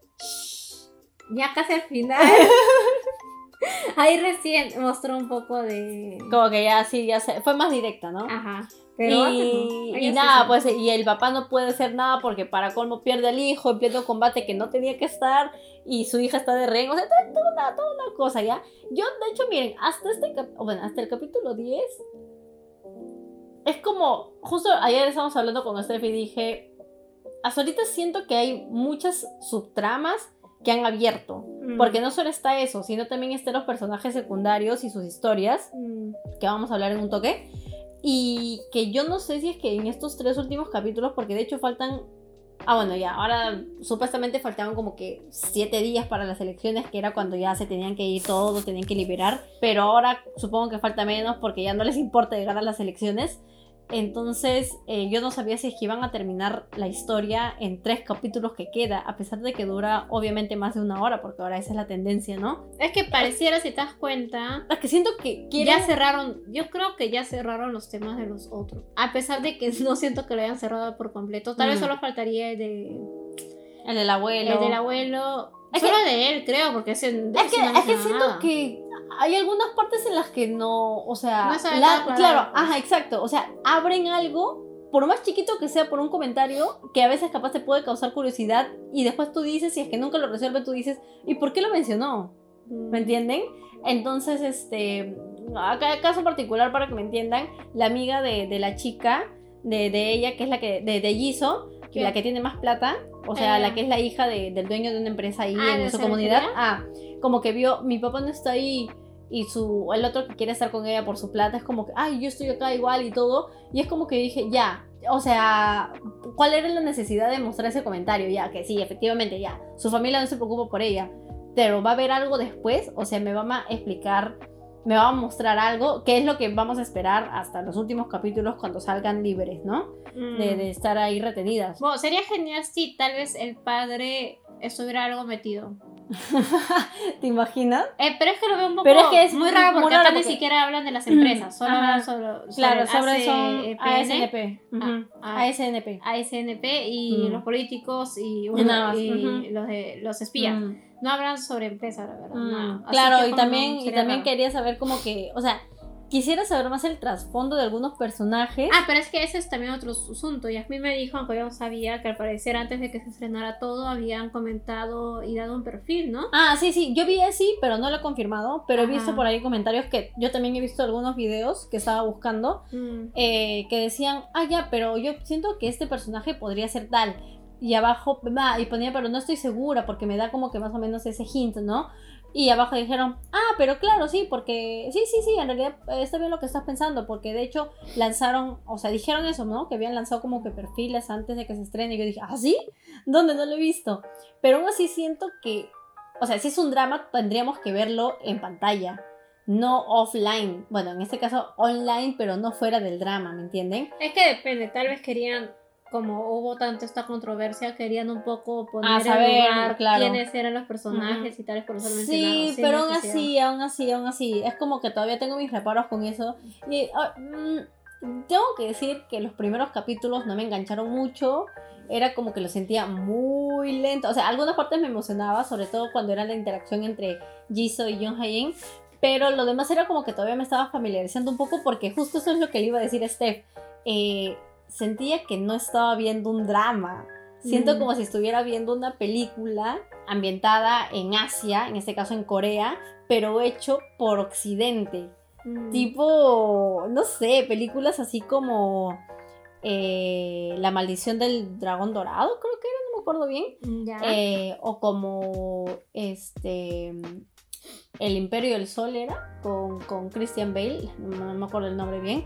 ya casi al final. Ahí recién mostró un poco de. Como que ya sí, ya se, fue más directa, ¿no? Ajá. Pero y, y nada, pues, y el papá no puede hacer nada porque para colmo pierde al hijo en pleno combate que no tenía que estar y su hija está de rehén, o sea, toda una, toda una cosa, ¿ya? Yo, de hecho, miren, hasta este, bueno, hasta el capítulo 10, es como, justo ayer estábamos hablando con Steph y dije, hasta ahorita siento que hay muchas subtramas que han abierto. Mm. Porque no solo está eso, sino también están los personajes secundarios y sus historias, mm. que vamos a hablar en un toque. Y que yo no sé si es que en estos tres últimos capítulos, porque de hecho faltan... Ah, bueno, ya, ahora supuestamente faltaban como que siete días para las elecciones, que era cuando ya se tenían que ir todos, tenían que liberar. Pero ahora supongo que falta menos porque ya no les importa llegar a las elecciones. Entonces eh, yo no sabía si es que iban a terminar la historia en tres capítulos que queda, a pesar de que dura obviamente más de una hora, porque ahora esa es la tendencia, ¿no? Es que pareciera, si te das cuenta... Es que siento que ya cerraron, yo creo que ya cerraron los temas de los otros. A pesar de que no siento que lo hayan cerrado por completo. Tal vez mm. solo faltaría el de... El del abuelo. El del abuelo. solo de él, creo, porque es, en, es que, es que siento que hay algunas partes en las que no, o sea, claro, ajá, exacto, o sea, abren algo, por más chiquito que sea por un comentario, que a veces capaz te puede causar curiosidad y después tú dices, si es que nunca lo resuelve, tú dices, ¿y por qué lo mencionó? ¿Me mm. entienden? Entonces, este, acá caso particular para que me entiendan, la amiga de, la chica, de, de, ella, que es la que, de, de Giso, la que tiene más plata, o sea, la eh. que es la hija del dueño de una empresa ahí ah, en su comunidad, ah, como que vio, mi papá no está ahí y su, el otro que quiere estar con ella por su plata es como que, ay, yo estoy acá igual y todo, y es como que dije, ya, o sea, ¿cuál era la necesidad de mostrar ese comentario? Ya, que sí, efectivamente, ya, su familia no se preocupa por ella, pero va a haber algo después, o sea, me va a explicar me va a mostrar algo, que es lo que vamos a esperar hasta los últimos capítulos cuando salgan libres, ¿no? De, mm. estar ahí retenidas. Bueno, sería genial si tal vez el padre estuviera algo metido. ¿Te imaginas? Eh, pero es que lo veo un poco pero es que es muy raro porque acá ni siquiera hablan de las empresas, solo hablan sobre, claro, sobre son ASNP. ASNP. ASNP y mm. los políticos y, los, de, los espías. Mm no hablan sobre empresa, la verdad. Claro, y también, y también quería saber como que, o sea, quisiera saber más el trasfondo de algunos personajes. Ah, pero es que ese es también otro asunto. Y a mí me dijo, aunque yo no sabía, que al parecer antes de que se estrenara todo habían comentado y dado un perfil, ¿no? Ah, sí, sí. Yo vi así, pero no lo he confirmado. Pero he visto por ahí comentarios que yo también he visto algunos videos que estaba buscando mm. eh, que decían, ah, ya, pero yo siento que este personaje podría ser tal y abajo, y ponía, pero no estoy segura porque me da como que más o menos ese hint, ¿no? Y abajo dijeron, ah, pero claro, sí, porque sí, sí, sí, en realidad eh, está bien lo que estás pensando, porque de hecho lanzaron, o sea, dijeron eso, ¿no? Que habían lanzado como que perfiles antes de que se estrene. Y yo dije, ¿ah, sí? ¿Dónde no lo he visto? Pero aún así siento que, o sea, si es un drama, tendríamos que verlo en pantalla, no offline. Bueno, en este caso online, pero no fuera del drama, ¿me entienden? Es que depende, tal vez querían como hubo tanto esta controversia, querían un poco poner saber, en lugar quiénes eran los personajes y tales por eso Sí, pero aún así, aún así, aún así, es como que todavía tengo mis reparos con eso. Y ah, mm, tengo que decir que los primeros capítulos no me engancharon mucho. Era como que lo sentía muy lento. O sea, algunas partes me emocionaba, sobre todo cuando era la interacción entre Jisoo y Jung Hae-in. Pero lo demás era como que todavía me estaba familiarizando un poco porque justo eso es lo que le iba a decir a Steph. Eh, sentía que no estaba viendo un drama. Siento mm. como si estuviera viendo una película ambientada en Asia, en este caso en Corea, pero hecho por Occidente. Mm. Tipo, no sé, películas así como eh, La maldición del dragón dorado, creo que era, no me acuerdo bien. Mm, eh, o como este El imperio del sol era, con, con Christian Bale, no me acuerdo el nombre bien.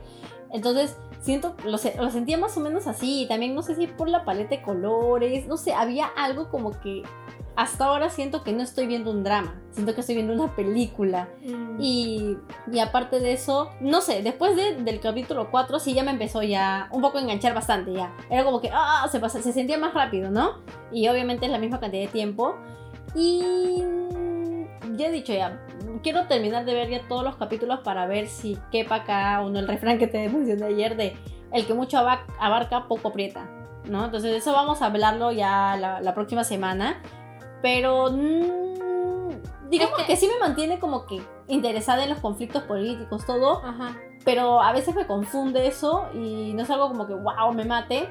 Entonces, siento, lo, lo, sentía más o menos así. También no sé si por la paleta de colores, no sé, había algo como que hasta ahora siento que no estoy viendo un drama, siento que estoy viendo una película. Mm. Y, y, aparte de eso, no sé, después del capítulo 4 sí ya me empezó ya un poco a enganchar bastante ya. Era como que, ah, se, pasa, se sentía más rápido, ¿no? Y obviamente es la misma cantidad de tiempo. Y ya he dicho ya, quiero terminar de ver ya todos los capítulos para ver si quepa acá uno el refrán que te mencioné ayer de el que mucho abarca, poco aprieta, ¿no? Entonces eso vamos a hablarlo ya la, próxima semana, pero mm, digamos Es que... que- sí me mantiene como que interesada en los conflictos políticos, todo, Ajá. pero a veces me confunde eso y no es algo como que, wow, me mate.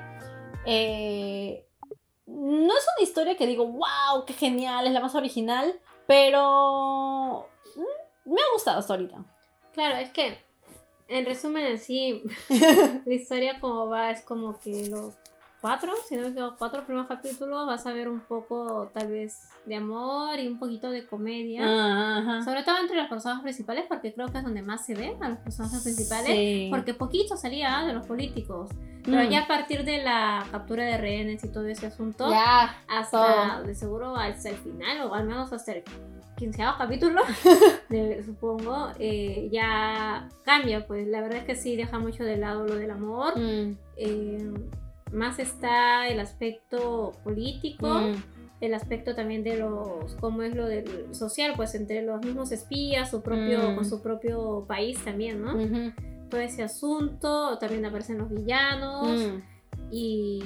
Eh, no es una historia que digo, wow, qué genial, es la más original, pero mm, me ha gustado hasta ahorita. Claro, es que, en resumen, en sí, la historia como va es como que los cuatro, si no me equivoco, cuatro primeros capítulos vas a ver un poco tal vez de amor y un poquito de comedia. Ah, ajá. Sobre todo entre los personajes principales, porque creo que es donde más se ven a los personajes principales. Sí. Porque poquito salía de los políticos. Pero Mm. ya a partir de la captura de rehenes y todo ese asunto, Ya, hasta todo. de seguro hasta el final, o al menos hasta el quinceavo capítulo, de- supongo, eh, ya cambia. Pues la verdad es que sí deja mucho de lado lo del amor. Mm, eh, más está el aspecto político mm. El aspecto también de los cómo es lo del social pues entre los mismos espías su propio Mm. con su propio país también no todo ese asunto también aparecen los villanos Mm. y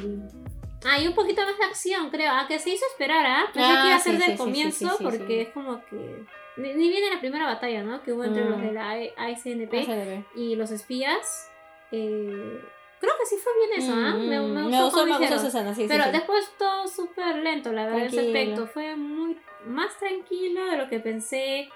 hay un poquito más de acción creo a que se hizo esperar ¿ah? pensé Ah, que iba a ser sí, del sí, comienzo sí, porque es como que ni, ni viene la primera batalla no que hubo entre Mm. los de la ASNP y los espías eh, creo que sí fue bien eso ¿ah? Mm, me, me me gustó me gustó esa escena, sí, Pero sí. después todo súper lento, la verdad, ese Tranquilo. aspecto. Fue muy más tranquilo de lo que pensé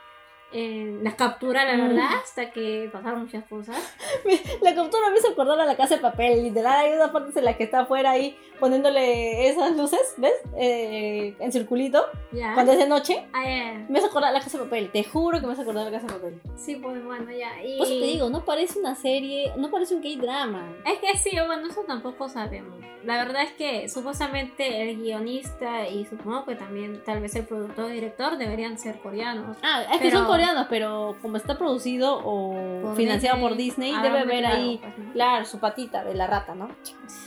en la captura, la Mm. verdad, hasta que pasaron muchas cosas. La captura me hizo acordar a la casa de papel, literal, hay unas partes en las que está afuera ahí poniéndole esas luces, ¿ves? Eh, en circulito, Ya. cuando es de noche. Ah, ya. Me hace acordar a la casa de papel, te juro que me hace acordar a la casa de papel. Sí, pues bueno, ya. Y... Por eso te digo, no parece una serie, no parece un K-drama. Es que sí, bueno, eso tampoco sabemos. La verdad es que supuestamente el guionista y supongo que también tal vez el productor y director deberían ser coreanos. Ah, es que Pero- son coreanos, pero como está producido o Por financiado Disney, por Disney, habrán debe haber ahí, pues, ¿no? claro, su patita de la rata, ¿no?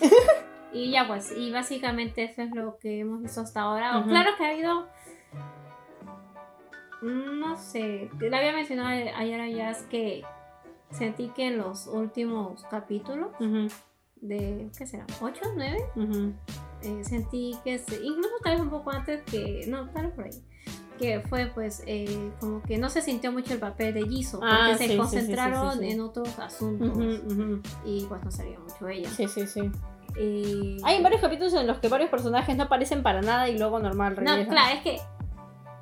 Y ya pues, y básicamente eso es lo que hemos visto hasta ahora. Claro que ha habido... No sé, le había mencionado ayer a Jazz que sentí que en los últimos capítulos de, ¿qué será? ¿8? ¿9? ujú. Eh, sentí que, se- incluso tal vez un poco antes que, no, tal vez por ahí, que fue pues eh, como que no se sintió mucho el papel de Jisoo, porque Ah, se sí, concentraron sí, sí, sí. en otros asuntos y pues no sabía mucho ella. Sí, sí, sí. Y- Hay varios capítulos en los que varios personajes no aparecen para nada y luego normal No, regresan. claro, es que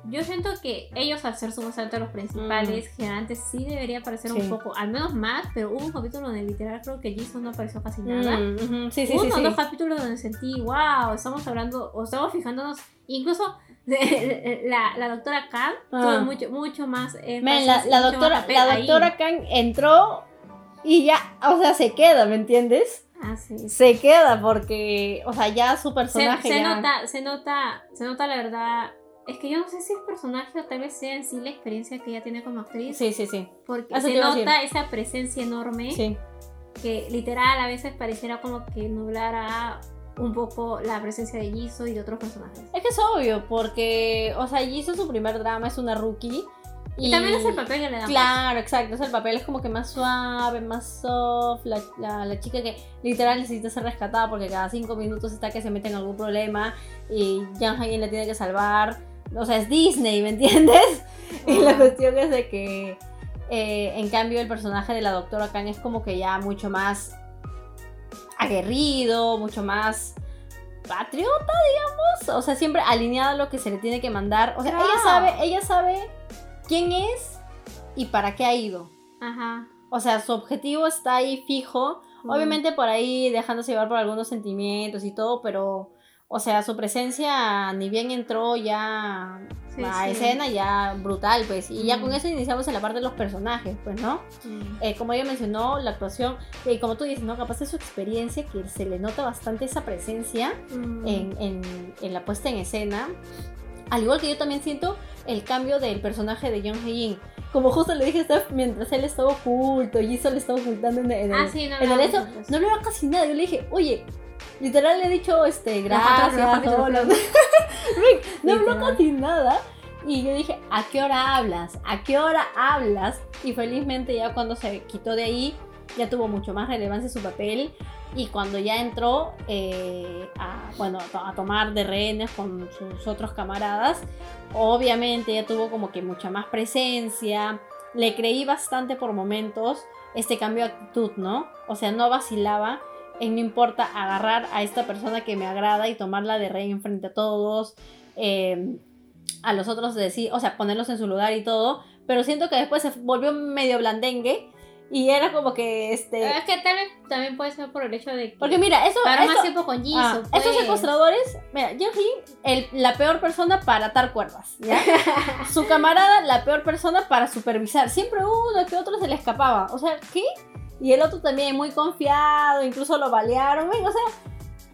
yo siento que ellos al ser supuestamente los principales, generalmente sí debería aparecer Mm. Sí. un poco, al menos más, pero hubo un capítulo donde literal creo que Jisoo no apareció casi nada. Mm, Sí, sí, Hubo sí. unos sí. dos capítulos donde sentí, wow, estamos hablando, o estamos fijándonos, incluso de- la, la doctora Khan Ah. tuvo mucho, mucho más la, la mucho más doctora, papel la ahí. doctora Kang entró y ya, o sea, se queda, ¿me entiendes? Ah, sí. Se queda porque, o sea, ya su Se, personaje se ya... nota, se nota, se nota la verdad. Es que yo no sé si es personaje o tal vez sea en sí la experiencia que ella tiene como actriz. Sí, sí, sí. Porque Eso se nota esa presencia enorme Sí. que literal a veces pareciera como que nublara un poco la presencia de Jisoo y de otros personajes. Es que es obvio, porque, o sea, hizo su primer drama, es una rookie. Y, también es el papel que le dan. Claro, exacto. Es el papel es como que más suave, más soft. La, la, la chica que literal necesita ser rescatada porque cada cinco minutos está que se mete en algún problema y Jan Hagen la tiene que salvar. O sea, es Disney, ¿me entiendes? Y la cuestión es de que, eh, en cambio, el personaje de la doctora Khan es como que ya mucho más aguerrido, mucho más patriota, digamos. O sea, siempre alineado a lo que se le tiene que mandar. O sea, ella sabe, ella sabe quién es y para qué ha ido. Ajá. O sea, su objetivo está ahí fijo. Obviamente por ahí dejándose llevar por algunos sentimientos y todo, pero, o sea, su presencia ni bien entró ya Sí, a sí. escena, ya brutal, pues. Y ya Mm. con eso iniciamos en la parte de los personajes, pues, ¿no? Mm. Eh, como ella mencionó, la actuación, y como tú dices, ¿no? Capaz de su experiencia, que se le nota bastante esa presencia Mm. en, en- en la puesta en escena. Al igual que yo también siento el cambio del personaje de Jung Hae-in. Como justo le dije a Steph, mientras él estaba oculto y le estaba ocultando en, en el, Ah, sí, no en el eso, no hablaba casi nada. Yo le dije, oye, literal le he dicho, este, gracias, primeros capítulos, hola". creo. Rick, no habló Literal. casi nada. Y yo dije, ¿a qué hora hablas? ¿A qué hora hablas? Y felizmente ya cuando se quitó de ahí, ya tuvo mucho más relevancia su papel y cuando ya entró eh, a, bueno, a tomar de rehenes con sus otros camaradas, obviamente ya tuvo como que mucha más presencia, le creí bastante por momentos este cambio de actitud, ¿no? O sea, no vacilaba en no importa agarrar a esta persona que me agrada y tomarla de rehén frente a todos, eh, a los otros decir, o sea, ponerlos en su lugar y todo, pero siento que después se volvió medio blandengue y era como que este. Es que tal vez también puede ser por el hecho de que. Porque mira, eso. Para más tiempo con Jisoo. ah, pues. Estos secuestradores, mira, Jin el la peor persona para atar cuerdas, ¿ya? Su camarada, la peor persona para supervisar. Siempre uno que otro se le escapaba. O sea, ¿qué? Y el otro también muy confiado, incluso lo balearon. ven, O sea,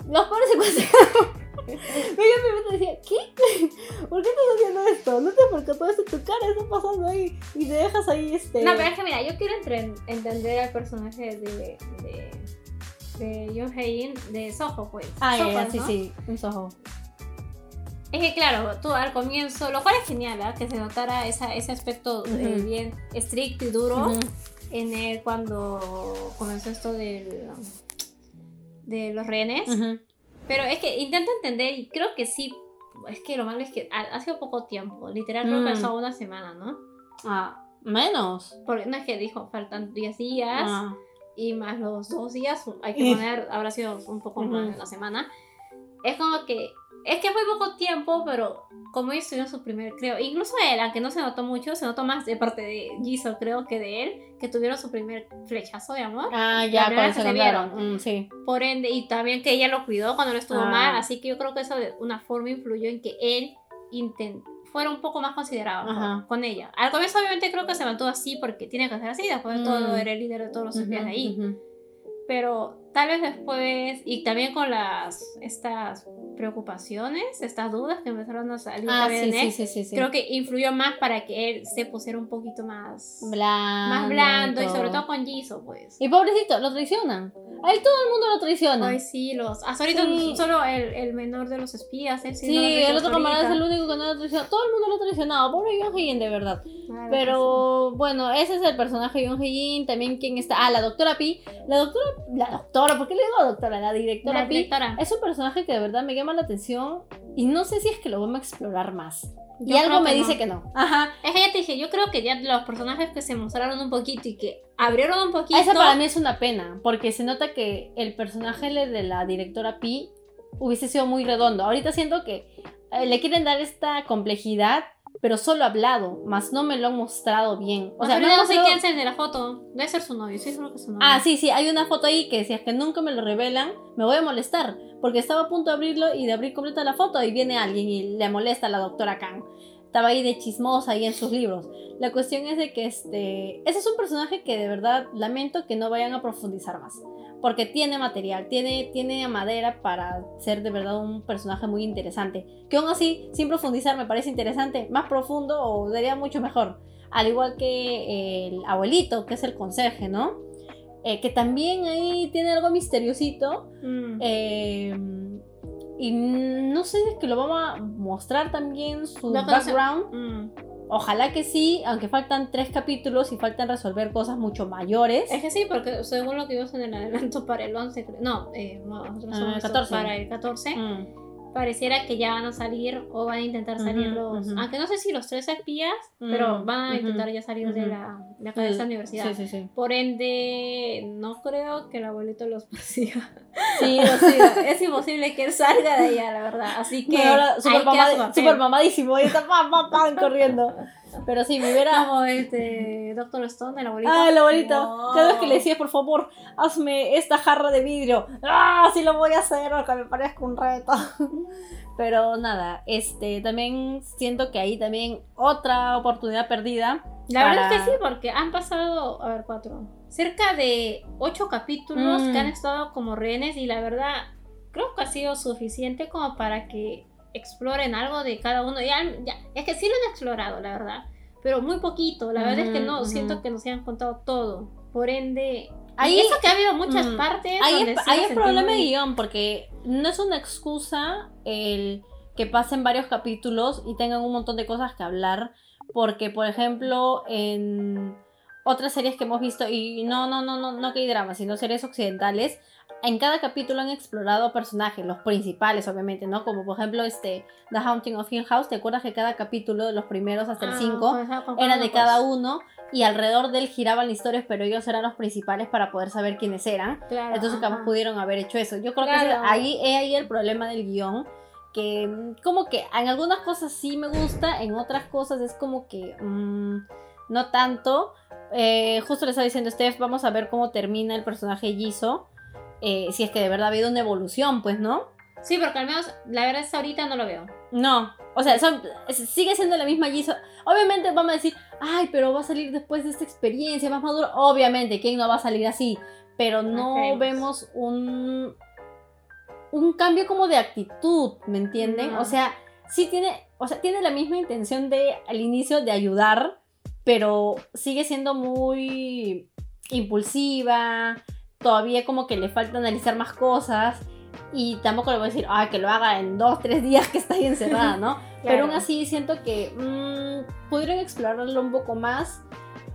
los pobres secuestradores. Yo me decía, ¿qué? ¿Por qué estás haciendo esto? No te esto en tu cara está pasando ahí y te dejas ahí este. No, pero es que mira, yo quiero entre- entender al personaje de. de de Yoon Hae-in de Soho, pues. Ah, Soho, ya, sí, ¿no? sí, un sojo. Es que claro, tú al comienzo, lo cual es genial, ¿ah? que se notara esa, ese aspecto eh, bien estricto y duro. En él cuando comenzó esto del, de los rehenes. Ujú. Pero es que intento entender y creo que sí. Es que lo malo es que ha, ha sido poco tiempo. Literal, creo que Mm. pasó una semana, ¿no? Ah, menos. Porque no es que dijo, faltan 10 días Ah. y más los dos días. Hay que poner, habrá sido un poco más de una semana. Es como que. Es que fue poco tiempo, pero como ellos tuvieron su primer, creo, incluso él, aunque no se notó mucho, se notó más de parte de Jisoo, creo que de él, que tuvieron su primer flechazo de amor. Ah, ya, cuando se se cambiaron. Mm, sí. Por ende, y también que ella lo cuidó cuando no estuvo Ah. mal, así que yo creo que eso de una forma influyó en que él intent fuera un poco más considerado con- con ella. Al comienzo obviamente creo que se mantuvo así porque tiene que ser así, después de todo Mm. era el líder de todos los espías de ahí. Pero tal vez después, y también con las estas preocupaciones, estas dudas que empezaron a salir Ah, también sí, en él, sí, sí, sí, creo que influyó más para que él se pusiera un poquito más Blando. más blando y sobre todo con Jisoo, pues. Y pobrecito, lo traicionan. A él todo el mundo lo traiciona. Ay, sí, los. Hasta ahorita solo el, el menor de los espías, él sí. sí, no el otro camarada es el único que no lo traicionado. Todo el mundo lo ha traicionado. Pobre Yoon Hee-in, de verdad. Claro Pero bueno, ese es el personaje Yoon Hee-in. También quien está. Ah, la doctora Pi. La doctora. La doctora, ¿por qué le digo doctora? La directora La Pi. Es un personaje que de verdad me llama la atención. Y no sé si es que lo vamos a explorar más. Y algo me dice no. que no. Ajá. Es que ya te dije, yo creo que ya los personajes que se mostraron un poquito y que abrieron un poquito. Esa para mí es una pena, porque se nota que el personaje de la directora Pi hubiese sido muy redondo. Ahorita siento que eh, le quieren dar esta complejidad, pero solo hablado, más no me lo han mostrado bien. O O sea, sea, me han no sé quién es el de la foto. Debe ser su novio, sí, seguro que es su novio. Ah, sí, sí, hay una foto ahí que si es que nunca me lo revelan, me voy a molestar, porque estaba a punto de abrirlo y de abrir completa la foto y viene alguien y le molesta a la doctora Kang. Estaba ahí de chismosa ahí en sus libros. La cuestión es de que este, ese es un personaje que de verdad lamento que no vayan a profundizar más, porque tiene material, tiene, tiene madera para ser de verdad un personaje muy interesante. Que aún así, sin profundizar, me parece interesante, más profundo o sería mucho mejor. Al igual que el abuelito, que es el conserje, ¿no? Eh, que también ahí tiene algo misteriosito. Mm. eh, y no sé si es que lo vamos a mostrar también su No, background. Mm. Ojalá que sí, aunque faltan tres capítulos y faltan resolver cosas mucho mayores. Es que sí, porque según lo que vimos en el adelanto para el 11, cre- no, eh, no, nosotros Ah, 14. para el 14, Mm, pareciera que ya van a salir o van a intentar salir Ujú, los. ujú. Aunque no sé si los tres espías, Mm, pero van a intentar ya salir de la de acá de esta universidad. Sí, sí, sí. Por ende, no creo que el abuelito los persiga. Sí, Los siga. es imposible que él salga de allá, la verdad. Así que. Bueno, super, papel. super mamadísimo y está pam, pam, pam, corriendo. Pero sí, me hubiera. Como este Doctor Stone, el abuelito. Ah, el abuelito. Cada vez que le decía, por favor, hazme esta jarra de vidrio. ¡Ah! Sí lo voy a hacer, aunque me parezca un reto. Pero nada, este, también siento que ahí también otra oportunidad perdida. La verdad para- es que sí, porque han pasado, a ver, cuatro, cerca de ocho capítulos Mm. que han estado como rehenes y la verdad creo que ha sido suficiente como para que exploren algo de cada uno. Ya, ya- es que sí lo han explorado, la verdad, pero muy poquito. La verdad es que no, siento que nos hayan contado todo. Por ende, Ahí- eso que ha habido muchas Mm. partes. Ahí donde es, sí ahí me es sentí problema de guion, porque no es una excusa el que pasen varios capítulos y tengan un montón de cosas que hablar. Porque, por ejemplo, en otras series que hemos visto, y no, no, no, no, no que hay drama, sino series occidentales, en cada capítulo han explorado personajes, los principales, obviamente, ¿no? Como por ejemplo, este, The Haunting of Hill House, ¿te acuerdas que cada capítulo, de los primeros hasta el 5, Ah, era de cada uno? Y alrededor de él giraban historias, pero ellos eran los principales para poder saber quiénes eran. Claro, Entonces, capaz pudieron haber hecho eso. Yo creo que ese- ahí es ahí el problema del guion. Que mm, como que en algunas cosas sí me gusta, en otras cosas es como que mm, no tanto. Eh, justo le estaba diciendo Steph, vamos a ver cómo termina el personaje Jisoo. Eh, si es que de verdad ha habido una evolución, pues, ¿no? Sí, porque al menos la verdad es ahorita no lo veo. No, o sea, son- sigue siendo la misma Jisoo. Obviamente vamos a decir, ay, pero va a salir después de esta experiencia más maduro. Obviamente, ¿quién no va a salir así? Pero no vemos un, un cambio como de actitud, ¿me entienden? No. O sea, sí tiene, o sea, tiene la misma intención de al inicio de ayudar, pero sigue siendo muy impulsiva. Todavía como que le falta analizar más cosas. Y tampoco le voy a decir, ah, que lo haga en dos, tres días que está ahí encerrada, ¿no? Pero aún así siento que mm, pudieron explorarlo un poco más.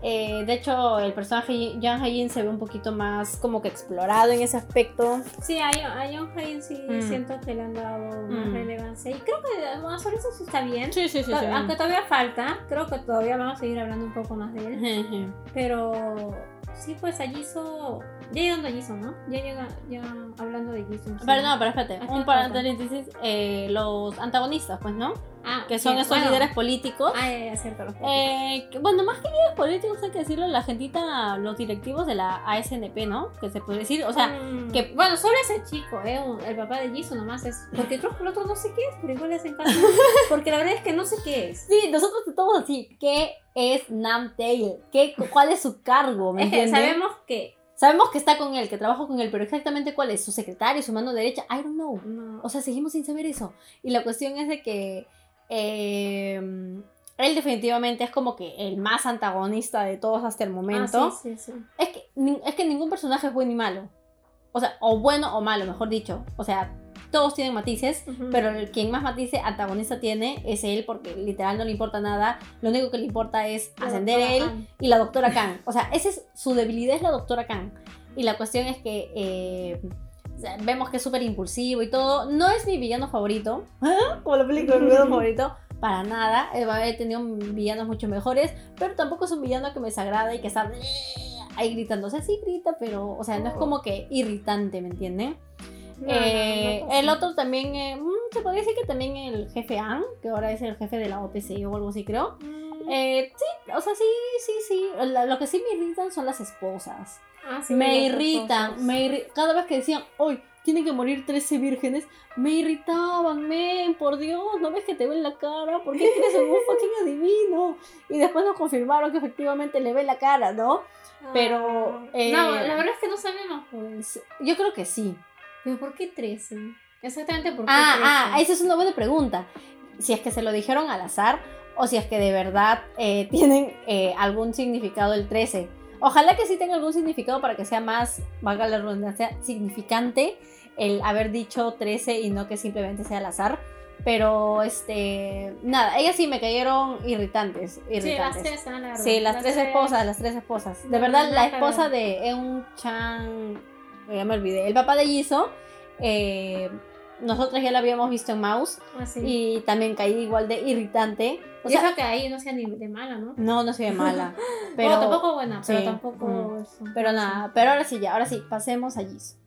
Eh, de hecho, el personaje Jan Hayin se ve un poquito más como que explorado en ese aspecto. Sí, a, a John Hayen sí Mm. siento que le han dado más Mm. relevancia. Y creo que bueno, sobre eso sí está bien. Sí, sí, To- Aunque todavía falta, creo que todavía vamos a seguir hablando un poco más de él. Pero sí, pues a Jisoo. Ya llegando a Jisoo, ¿no? Ya llega, ya hablando de Jisoo. sí. Pero no, pero espérate, ¿A qué un paréntesis, eh, los antagonistas, pues, ¿no? Ah, Que son sí, esos bueno. líderes políticos. Ah, ya, cierto. Los Eh, que- bueno, más que líderes políticos hay que decirlo, la gentita, los directivos de la ASNP, ¿no? Que se puede decir, o sea, Mm, que- Bueno, solo ese chico, ¿eh? El papá de Jisoo nomás es. Porque que el otro no sé qué es, pero igual le hacen caso. Porque la verdad es que no sé qué es. sí, nosotros estamos así, ¿qué es Namtail? ¿Qué, ¿Cuál es su cargo? ¿Me Es que sabemos que. Sabemos que está con él, que trabaja con él, pero exactamente cuál es, su secretario, su mano derecha, I don't know. No. O sea, seguimos sin saber eso. Y la cuestión es de que eh, él definitivamente es como que el más antagonista de todos hasta el momento. Ah, sí, sí, sí. es, que, es que ningún personaje es bueno ni malo. O sea, o bueno o malo, mejor dicho. O sea, todos tienen matices, Ujú. pero el quien más matices antagonista tiene es él porque literal no le importa nada. Lo único que le importa es La ascender él Han. y la doctora Khan. O sea, esa es su debilidad es la doctora Khan. Y la cuestión es que eh, vemos que es súper impulsivo y todo. No es mi villano favorito. Como la película, mi villano favorito. Para nada. He he tenido villanos mucho mejores. Pero tampoco es un villano que me desagrada y que está ahí gritando. O sea, sí grita, pero, o sea, no es como que irritante, ¿me entienden? No, Eh, no, no, no, el otro también, eh, mm, se podría decir que también el jefe An, que ahora es el jefe de la OPC o algo así, creo. Mm. Eh, sí, o sea, sí, sí, sí. Lo que sí me irritan son las esposas. Ah, sí, me irritan, me irri- cada vez que decían, hoy tienen que morir 13 vírgenes, me irritaban, men, por Dios, no ves que te ven la cara, ¿por qué en un fucking adivino? Y después nos confirmaron que efectivamente le ve la cara, ¿no? pero, Ah. eh, No, la verdad es que no sabemos. Pues, Yo creo que sí. ¿Pero por qué 13? Exactamente por qué Ah, 13. ah, esa es una buena pregunta. Si es que se lo dijeron al azar o si es que de verdad eh, tienen eh, algún significado el 13. Ojalá que sí tenga algún significado para que sea más, valga la redundancia, significante el haber dicho 13 y no que simplemente sea al azar. Pero, este, nada, ellas sí me cayeron irritantes. Sí, las irritantes. tres, la. Sí, las, tres esposas, las tres esposas. De verdad, la esposa de Eun Chan, ya me olvidé, el papá de Jisoo, eh, nosotros ya la habíamos visto en Mouse Ah, sí. y también caí igual de irritante. O sea, que ahí no sea ni de mala, ¿no? no, no soy de mala, pero, Pero tampoco buena, pero sí, tampoco. mm. eso. pero nada, pero ahora sí, ya, ahora sí, pasemos a Jisoo.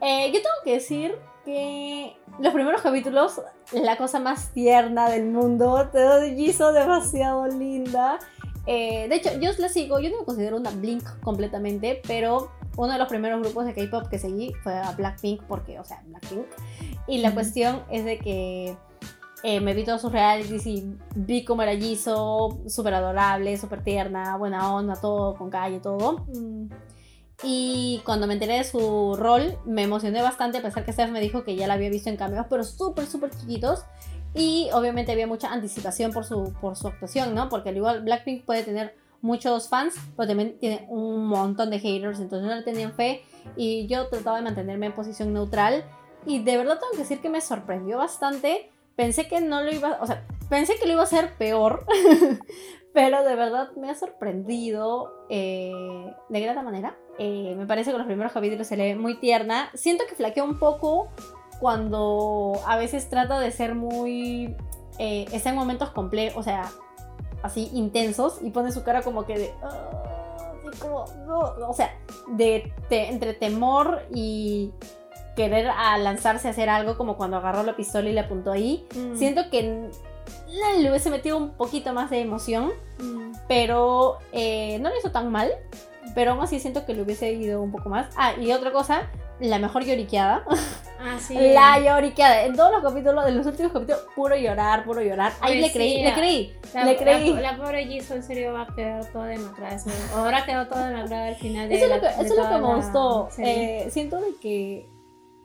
Eh, yo tengo que decir que los primeros capítulos, la cosa más tierna del mundo, te doy Jisoo demasiado linda. Eh, de hecho, yo la sigo, yo no me considero una Blink completamente, pero uno de los primeros grupos de K-pop que seguí fue a Blackpink, porque, o sea, Blackpink. Y la Ujú. cuestión es de que eh, me vi todos sus realities y vi cómo era Jisoo, súper adorable, súper tierna, buena onda, todo, con calle, todo. Y cuando me enteré de su rol, me emocioné bastante, a pesar que Steph me dijo que ya la había visto en cameos, pero súper, súper chiquitos. Y obviamente había mucha anticipación por su, por su actuación, ¿no? Porque al igual Blackpink puede tener muchos fans, pero también tiene un montón de haters, entonces no le tenían fe. Y yo trataba de mantenerme en posición neutral. Y de verdad tengo que decir que me sorprendió bastante. Pensé que no lo iba, o sea, pensé que lo iba a hacer peor. Pero de verdad me ha sorprendido eh, de gran manera. Eh, me parece que los primeros capítulos se le ve muy tierna. Siento que flaquea un poco cuando a veces trata de ser muy... Eh, está en momentos complejos, o sea, así intensos y pone su cara como que de... "Ah", o sea, de te- entre temor y querer a lanzarse a hacer algo como cuando agarró la pistola y le apuntó ahí. Mm. Siento que le hubiese metido un poquito más de emoción, Mm. pero eh, no lo hizo tan mal. Pero aún así siento que le hubiese ido un poco más. Ah, y otra cosa, la mejor lloriqueada. Ah, sí. La lloriqueada. En todos los capítulos, en los últimos capítulos, puro llorar, puro llorar. Ahí Oye, le sí, creí, la- le creí. La, le creí. La, la pobre Jisoo en serio va a quedar toda demacrada. Ahora quedó toda demacrada al final de Eso es lo que, de eso es lo toda que me gustó. Eh, siento de que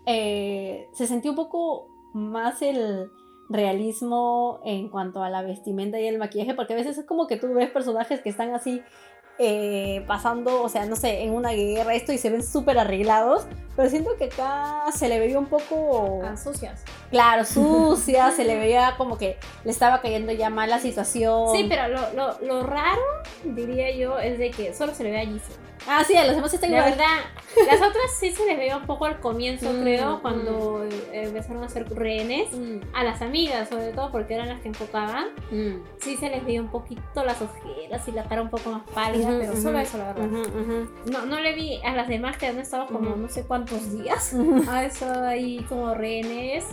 eh, se sintió un poco más el realismo en cuanto a la vestimenta y el maquillaje, porque a veces es como que tú ves personajes que están así eh, pasando, o sea, no sé, en una guerra, esto y se ven súper arreglados, pero siento que acá se le veía un poco, Ah, sucias. claro, sucia, se le veía como que le estaba cayendo ya mal la situación. Sí, pero lo, lo, lo raro, diría yo, es de que solo se le ve a Jisoo. Ah, sí, a los demás están La igual. verdad, las otras sí se les veía un poco al comienzo, Mm, creo, cuando eh, empezaron a ser rehenes. Mm, A las amigas, sobre todo, porque eran las que enfocaban. mm. Sí se les veía un poquito las ojeras y la cara un poco más pálida, Ujú, pero ujú, solo eso, la verdad. No, no le vi a las demás que han estado como no sé cuántos días. Ha estado ahí como rehenes.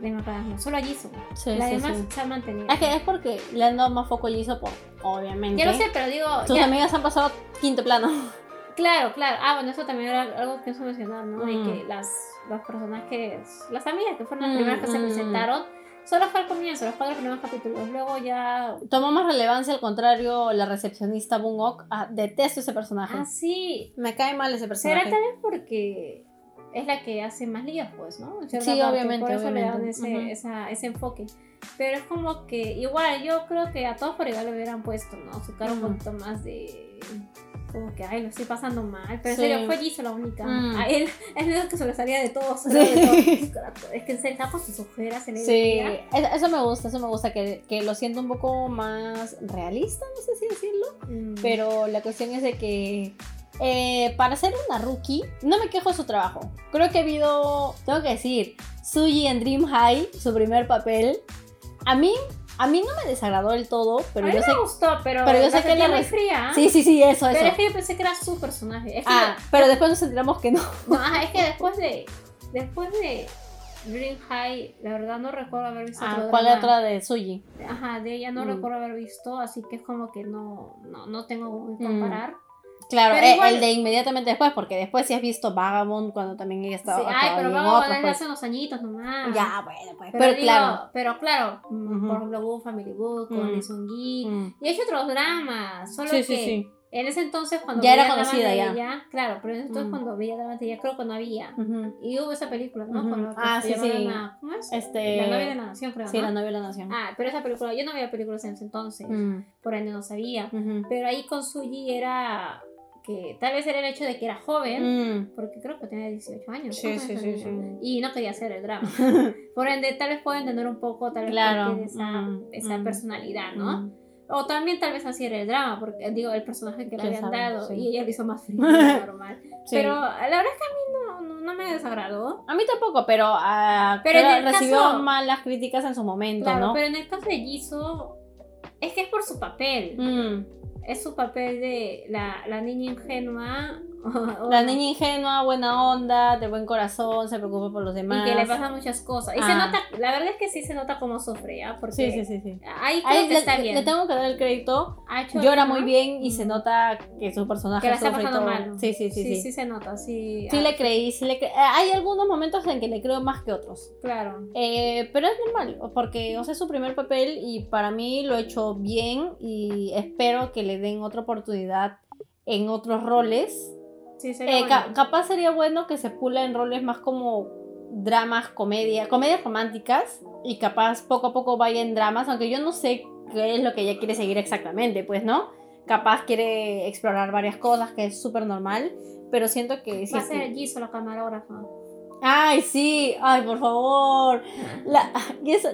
De no, solo a Jisoo. Sí, Las sí, demás sí. se han mantenido. Es que es porque le han dado más foco a Jisoo por, obviamente. Ya lo sé, pero digo. Sus ya- amigas han pasado quinto plano. Claro, claro. Ah, bueno, eso también era algo que eso mencionar, ¿no? Mm. De que las, los personajes, las amigas que fueron las Mm, primeras que se mm. presentaron, solo fue al comienzo, los cuatro primeros capítulos. Luego ya. Tomó más relevancia, al contrario, la recepcionista Bungok. Ah, detesto ese personaje. Ah, sí. Me cae mal ese Será personaje. también porque es la que hace más líos, pues, ¿no? Sí, parte, obviamente, Por eso le dan obviamente. ese, Ujú. esa- ese enfoque. Pero es como que, igual, yo creo que a todos por igual le hubieran puesto, ¿no? Su cara un Ujú. poquito más de. Como que, ay, lo estoy pasando mal. Pero Sí. en serio, fue Jisoo la única. Mm. A él es el que de todos. Sí. de todos. Es que en serio, con sus ojeras, se le Sí, eso me gusta, eso me gusta, que, que lo siento un poco más realista, no sé si decirlo. Mm. Pero la cuestión es de que eh, para ser una rookie, no me quejo de su trabajo. Creo que ha habido, tengo que decir, Suji en Dream High, su primer papel. A mí, a mí no me desagradó del todo, pero a mí yo me sé. gustó, pero, pero yo sé que la muy fría. Sí, sí, sí, eso, eso. Pero es que yo pensé que era su personaje. Es que Ah, pero después nos enteramos que no. No, ajá, es que después de. Después de Dream High, la verdad no recuerdo haber visto Ah, ¿Cuál drama. otra de Suji? Ajá, de ella no Mm. recuerdo haber visto, así que es como que no, no, no tengo qué Mm. Claro, igual- el de inmediatamente después, porque después sí has visto Vagabond cuando también ella estaba. Sí, ay, pero de pues. hace unos añitos nomás. Ya, bueno, pues. Pero, Pero, digo, claro. pero claro, mm, por ejemplo, hubo Family Book con Mm. Lee Sung Gi. Mm. Y he hecho otros dramas, solo Sí, que sí, sí. en ese entonces cuando Ya era conocida ya. ella, claro, pero en ese entonces Mm. cuando veía dramas de ella, creo que no había. Y hubo esa película, ¿no? Ujú. Con lo que Ah, se sí, sí. la- ¿Cómo es? Este. La novia de la nación, creo. Sí, ¿no? la novia de la nación. Ah, pero esa película, yo no veía películas en ese entonces, Mm. por ende no sabía. Pero ahí con Suji era que tal vez era el hecho de que era joven, Mm. porque creo que tenía 18 años. Sí, ¿cuántos sí, sí. Y no quería hacer el drama. Por ende, tal vez puedo entender un poco, tal vez, Claro. de esa, Mm, esa mm, personalidad, ¿no? Mm. O también tal vez así era el drama, porque digo, el personaje que le habían sabe, dado y ella lo hizo más frío normal. Pero la verdad es que a mí no, no, no me desagradó. A mí tampoco, pero, ah, Pero en el recibió caso- malas críticas en su momento, Claro, ¿no? pero en el caso de Jisoo, es que es por su papel. Mm. Es su papel de la, la niña ingenua. o- La niña ingenua, buena onda, de buen corazón, se preocupa por los demás. Y que le pasan muchas cosas. Y se Ah. nota, la verdad es que sí se nota cómo sufre, ¿ya? Porque Sí, sí, sí, sí. ahí creo Ahí que le, está bien. le tengo que dar el crédito. Hecho Llora muy bien y se Ujú. nota que su personaje Que la está pasando mal. Sí, sí, sí, sí, sí. sí se nota, sí. Sí ah, le creí, sí le creí. Hay algunos momentos en que le creo más que otros. Claro. Eh, pero es normal, porque o sea, es su primer papel y para mí lo ha hecho bien y espero que le den otra oportunidad en otros roles. Sí, sería Eh, bueno. ca- capaz sería bueno que se pula en roles más como dramas, comedia, comedias románticas y capaz poco a poco vaya en dramas, aunque yo no sé qué es lo que ella quiere seguir exactamente, pues, ¿no? Capaz quiere explorar varias cosas, que es súper normal, pero siento que... Va a es ser Jisoo la camarógrafa. Ay, sí, ay, por favor. La,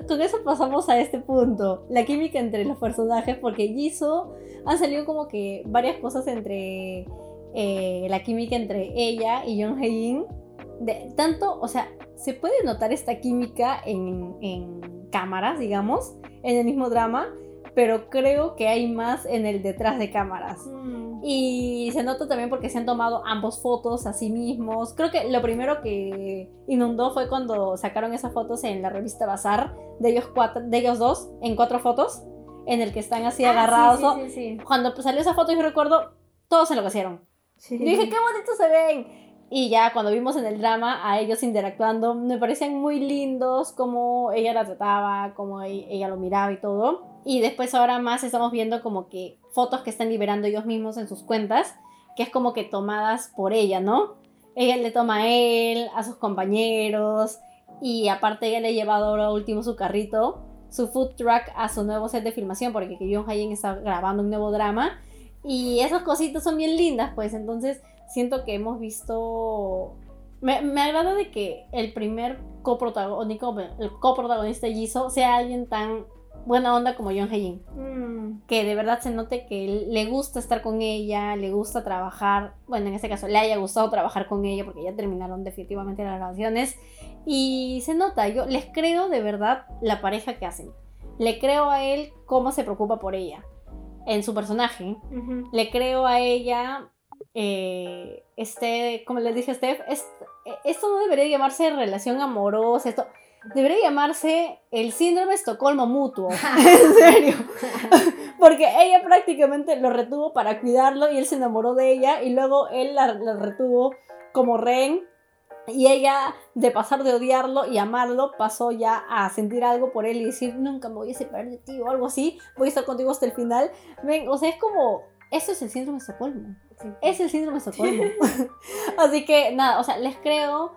con eso pasamos a este punto. La química entre los personajes, porque Jisoo han salido como que varias cosas entre eh, la química entre ella y Yoon Hae-in. Tanto, o sea, se puede notar esta química en, en cámaras, digamos, en el mismo drama, pero creo que hay más en el detrás de cámaras. Mm. Y se nota también porque se han tomado ambos fotos a sí mismos. Creo que lo primero que inundó fue cuando sacaron esas fotos en la revista Bazar de ellos cuatro, de ellos dos, en cuatro fotos, en el que están así Ah, agarrados. sí, sí, sí. Cuando pues, salió esa foto, yo recuerdo, todos se enloquecieron. Yo dije, qué bonitos se ven. Y ya cuando vimos en el drama a ellos interactuando, me parecían muy lindos, como ella la trataba, como e- ella lo miraba y todo. Y después ahora más estamos viendo como que fotos que están liberando ellos mismos en sus cuentas, que es como que tomadas por ella, ¿no? Ella le toma a él, a sus compañeros, y aparte ella le ha llevado ahora último su carrito, su food truck a su nuevo set de filmación, porque que Yoon Hae-in está grabando un nuevo drama. Y esas cositas son bien lindas, pues. Entonces, siento que hemos visto. Me, me agrada de que el primer coprotagónico, el coprotagonista Jisoo sea alguien tan buena onda como Yoon Hae-in. Mm. Que de verdad se note que le gusta estar con ella, le gusta trabajar. Bueno, en este caso le haya gustado trabajar con ella porque ya terminaron definitivamente las relaciones. Y se nota, yo les creo de verdad la pareja que hacen. Le creo a él cómo se preocupa por ella en su personaje Ujú. le creo a ella, eh, este, como le dije a Steph, es- esto no debería llamarse relación amorosa, esto debería llamarse el síndrome de Estocolmo mutuo, en serio, porque ella prácticamente lo retuvo para cuidarlo y él se enamoró de ella y luego él la, la retuvo como rehén y ella de pasar de odiarlo y amarlo pasó ya a sentir algo por él y decir nunca me voy a separar de ti o algo así, voy a estar contigo hasta el final. Ven, o sea, es como, eso es el síndrome de Estocolmo. Sí. Es el síndrome de Estocolmo. Así que nada, o sea, les creo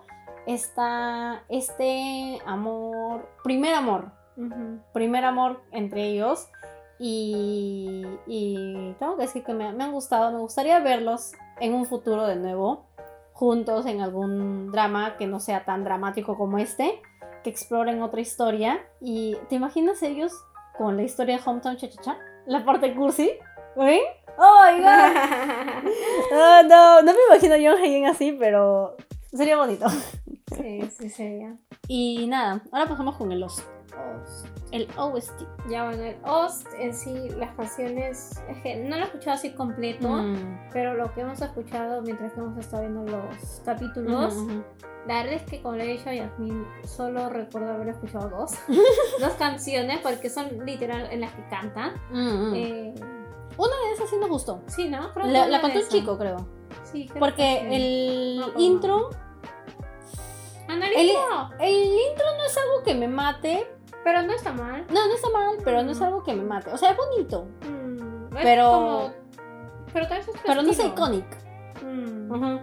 esta, este amor, primer amor, primer amor entre ellos. Y, y tengo que decir que me, me han gustado, me gustaría verlos en un futuro de nuevo, juntos en algún drama que no sea tan dramático como este, que exploren otra historia. Y ¿te imaginas ellos con la historia de Hometown Cha Cha Cha? La parte cursi, ¿ven? ¡Oh, my God! Ah, no, no me imagino yo alguien así, pero sería bonito. sí, sí, sería. Y nada, ahora pasamos con el OST. Ost. El OST. Ya bueno, el Ost en sí, las canciones, es que no lo he escuchado así completo, Mm. pero lo que hemos escuchado mientras que hemos estado viendo los capítulos, la verdad es que como le he dicho a Yasmin, solo recuerdo haber escuchado dos, dos canciones porque son literal en las que cantan. Mm, mm. Eh, Una de esas sí nos gustó. sí, ¿no? Creo La, la cantó un chico, creo. Sí, Porque el intro. El- El intro no es algo que me mate. pero no está mal. No, no está mal, pero no es Mm. algo que me mate. O sea, es bonito. Mm, es Pero- como- pero es Pero no es iconic. Mm. Ujú.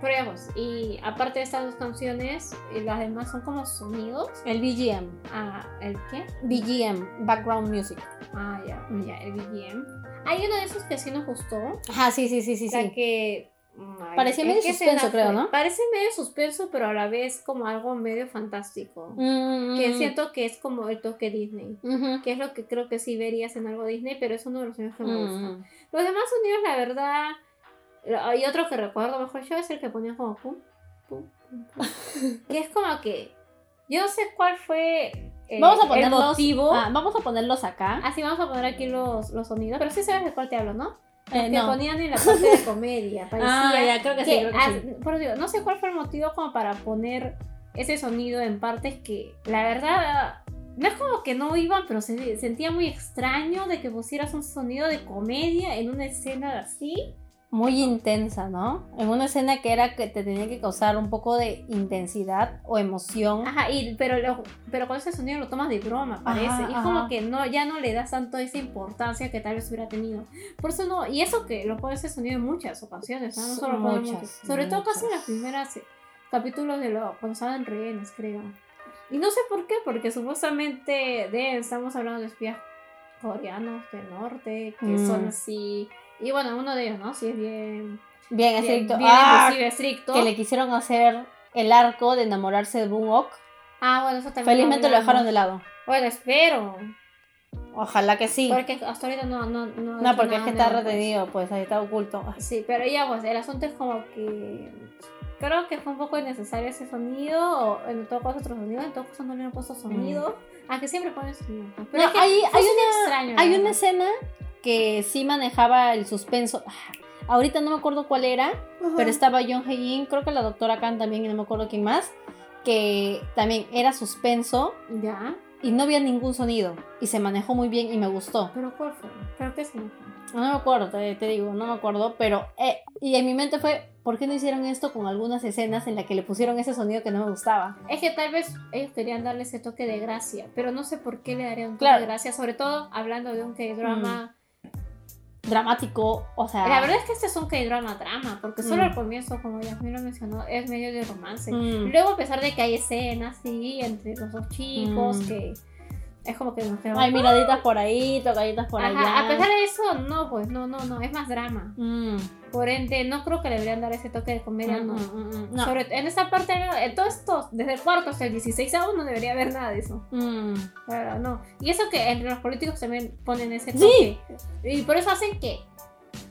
Pero digamos, y aparte de estas dos canciones, y las demás son como sonidos. El BGM. Ah, ¿el qué? BGM, Background Music. Ah, ya, ya, el BGM. Hay uno de esos que sí nos gustó. Ajá, sí, sí, sí, sí. la sí. que. ay, Parecía ¿en medio suspenso, creo? ¿no? Parece medio suspenso, pero a la vez como algo medio fantástico. Mm, Que mm, siento que es como el toque Disney. Que es lo que creo que sí verías en algo Disney, pero es uno de los sonidos que me gustan. Mm. Los demás sonidos, la verdad. Hay otro que recuerdo mejor yo, es el que ponía como pum, pum, pum, pum. que es como que. Yo no sé cuál fue eh, Vamos a el ponerlos. motivo. ah, vamos a ponerlos acá. Así vamos a poner aquí los, los sonidos. Pero sí sabes de cuál te hablo, ¿no? Los Eh, que no. ponían en la parte de comedia. Parecía Ah, ya, creo que sí, creo que ah, sí. por digo, no sé cuál fue el motivo como para poner ese sonido en partes que la verdad no es como que no iban, pero se sentía muy extraño de que pusieras un sonido de comedia en una escena así. Muy intensa, ¿no? En una escena que era que te tenía que causar un poco de intensidad o emoción. Ajá, y, pero, lo- pero con ese sonido lo tomas de broma, parece. Ajá, y es ajá. como que no, ya no le das tanto esa importancia que tal vez hubiera tenido. Por eso no, y eso que lo pone ese sonido en muchas ocasiones, ¿no? No solo Muchas, muchas. Sobre todo casi en las primeras eh, capítulos de lo, cuando estaban rehenes, creo. Y no sé por qué, porque supuestamente de, estamos hablando de espías coreanos del norte, que Mm. son así. Y bueno, uno de ellos, ¿no? Sí es bien. Bien estricto. bien ¡Ah! estricto. que le quisieron hacer el arco de enamorarse de Boonok. Ah, bueno, eso también. Felizmente lo dejaron de lado. Bueno, espero. Ojalá que sí. Porque hasta ahorita no. No, no, No, porque es que está pues. retenido, pues ahí está oculto. Sí, pero ya, pues el asunto es como que. Creo que fue un poco innecesario ese sonido, o en todo caso otro sonido, en todo caso no le han puesto sonido. Ah, que siempre ponen sonido. pues. Pero No, es que hay, hay una, extraño, hay una escena que sí manejaba el suspenso. Ah, Ahorita no me acuerdo cuál era, pero estaba John Hae-in, creo que la doctora Khan también, y no me acuerdo quién más, que también era suspenso Ya. y no había ningún sonido. Y se manejó muy bien y me gustó. Pero ¿cuál fue? ¿Pero qué significa? No me acuerdo, te, te digo, no me acuerdo, pero... eh, y en mi mente fue, ¿por qué no hicieron esto con algunas escenas en las que le pusieron ese sonido que no me gustaba? Es que tal vez ellos querían darle ese toque de gracia, pero no sé por qué le darían un toque Claro. de gracia, sobre todo hablando de un K-drama. Dramático, o sea... La verdad es que este es un K-drama drama, porque solo Mm. al comienzo, como Yasmin lo mencionó, es medio de romance. mm, Luego, a pesar de que hay escenas, sí, entre los dos chicos, Mm. que es como que nos quedamos- Hay miraditas por ahí, tocaditas por Ajá, allá. a pesar de eso, no, pues no, no, no, es más drama. Mm, Por ende, no creo que le deberían dar ese toque de comedia, mm, no. mm, mm, mm, no. Sobre, en esta parte, en todo esto, desde el cuarto hasta el 16 aún no debería haber nada de eso. Mm. La verdad, no. Y eso que entre los políticos también ponen ese Sí. toque. Y por eso hacen que.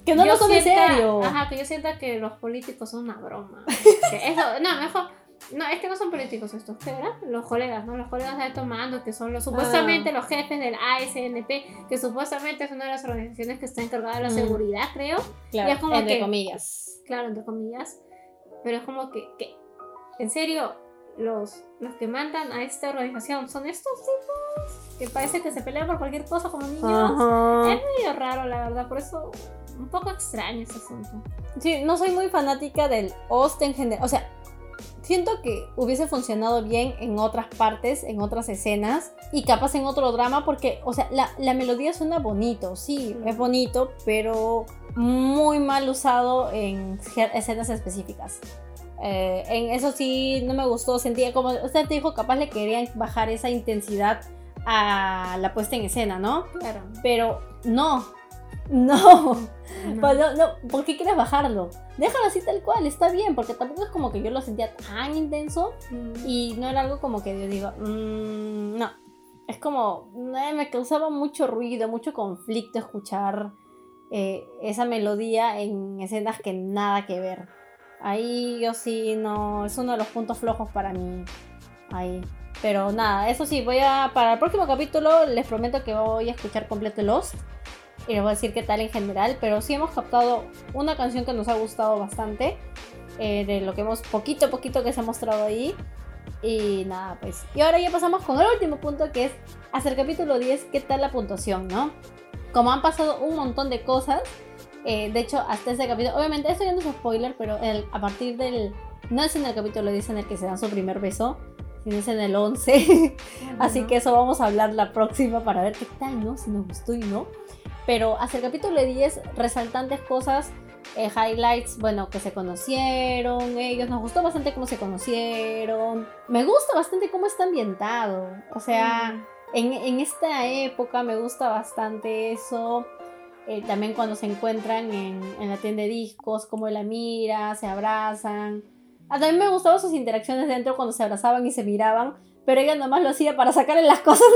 Que no yo lo tome sienta- serio. Ajá, que yo sienta que los políticos son una broma. Eso, no, mejor. No, es que no son políticos estos, ¿qué era? Los colegas, ¿no? Los colegas de alto mando, que son los supuestamente los jefes del ASNP, que supuestamente es una de las organizaciones que está encargada de la Mm. seguridad, creo. Claro, y es como entre que- comillas. Claro, entre comillas. Pero es como que, que en serio, los, los que mandan a esta organización son estos tipos que parece que se pelean por cualquier cosa como niños. Ajá. Es medio raro, la verdad, por eso un poco extraño este asunto. Sí, no soy muy fanática del host en general. O sea, siento que hubiese funcionado bien en otras partes, en otras escenas y capaz en otro drama porque, o sea, la, la melodía suena bonito, sí, es bonito, pero muy mal usado en escenas específicas. Eh, en eso sí no me gustó, sentía como, usted dijo, capaz le querían bajar esa intensidad a la puesta en escena, ¿no? Claro. Pero no, no. Pues no, no, ¿por qué quieres bajarlo? Déjalo así tal cual, está bien, porque tampoco es como que yo lo sentía tan intenso y no era algo como que yo digo, "Mm, no. Es como, eh, me causaba mucho ruido, mucho conflicto escuchar eh, esa melodía en escenas que nada que ver. Ahí yo sí, no, es uno de los puntos flojos para mí. Ahí. Pero nada, eso sí, voy a, para el próximo capítulo les prometo que voy a escuchar completo Lost y les voy a decir qué tal en general, pero sí hemos captado una canción que nos ha gustado bastante, eh, de lo que hemos, poquito a poquito que se ha mostrado ahí. Y nada, pues. Y ahora ya pasamos con el último punto que es hasta el capítulo 10, qué tal la puntuación, ¿no? Como han pasado un montón de cosas, eh, de hecho, hasta este capítulo, obviamente esto ya no es spoiler, pero el- a partir del, no es en el capítulo 10 en el que se dan su primer beso, sino es en el 11. Así que eso vamos a hablar la próxima para ver qué tal, ¿no? Si nos gustó y no. Pero hasta el capítulo 10, resaltantes cosas, eh, highlights, bueno, que se conocieron, ellos, nos gustó bastante cómo se conocieron. Me gusta bastante cómo está ambientado. O sea, en, en esta época me gusta bastante eso. Eh, también cuando se encuentran en, en la tienda de discos, cómo él la mira, se abrazan. Ah, también me gustaban sus interacciones dentro cuando se abrazaban y se miraban, pero ella nomás lo hacía para sacarle las cosas.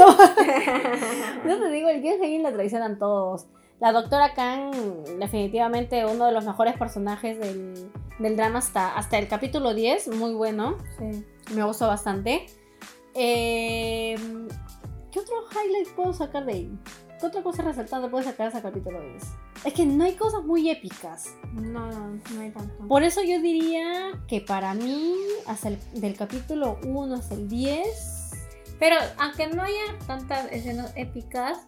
No te digo, el Kim Hae-in la traicionan todos. La doctora Kang, definitivamente uno de los mejores personajes del, del drama hasta, hasta el capítulo 10, muy bueno. Sí. Me gustó bastante. Eh, ¿Qué otro highlight puedo sacar de ahí? ¿Qué otra cosa resaltante puedo sacar ese capítulo 10? Es que no hay cosas muy épicas. No, no, no hay tanto. Por eso yo diría que para mí, hasta el del capítulo 1 hasta el 10, Pero aunque no haya tantas escenas épicas,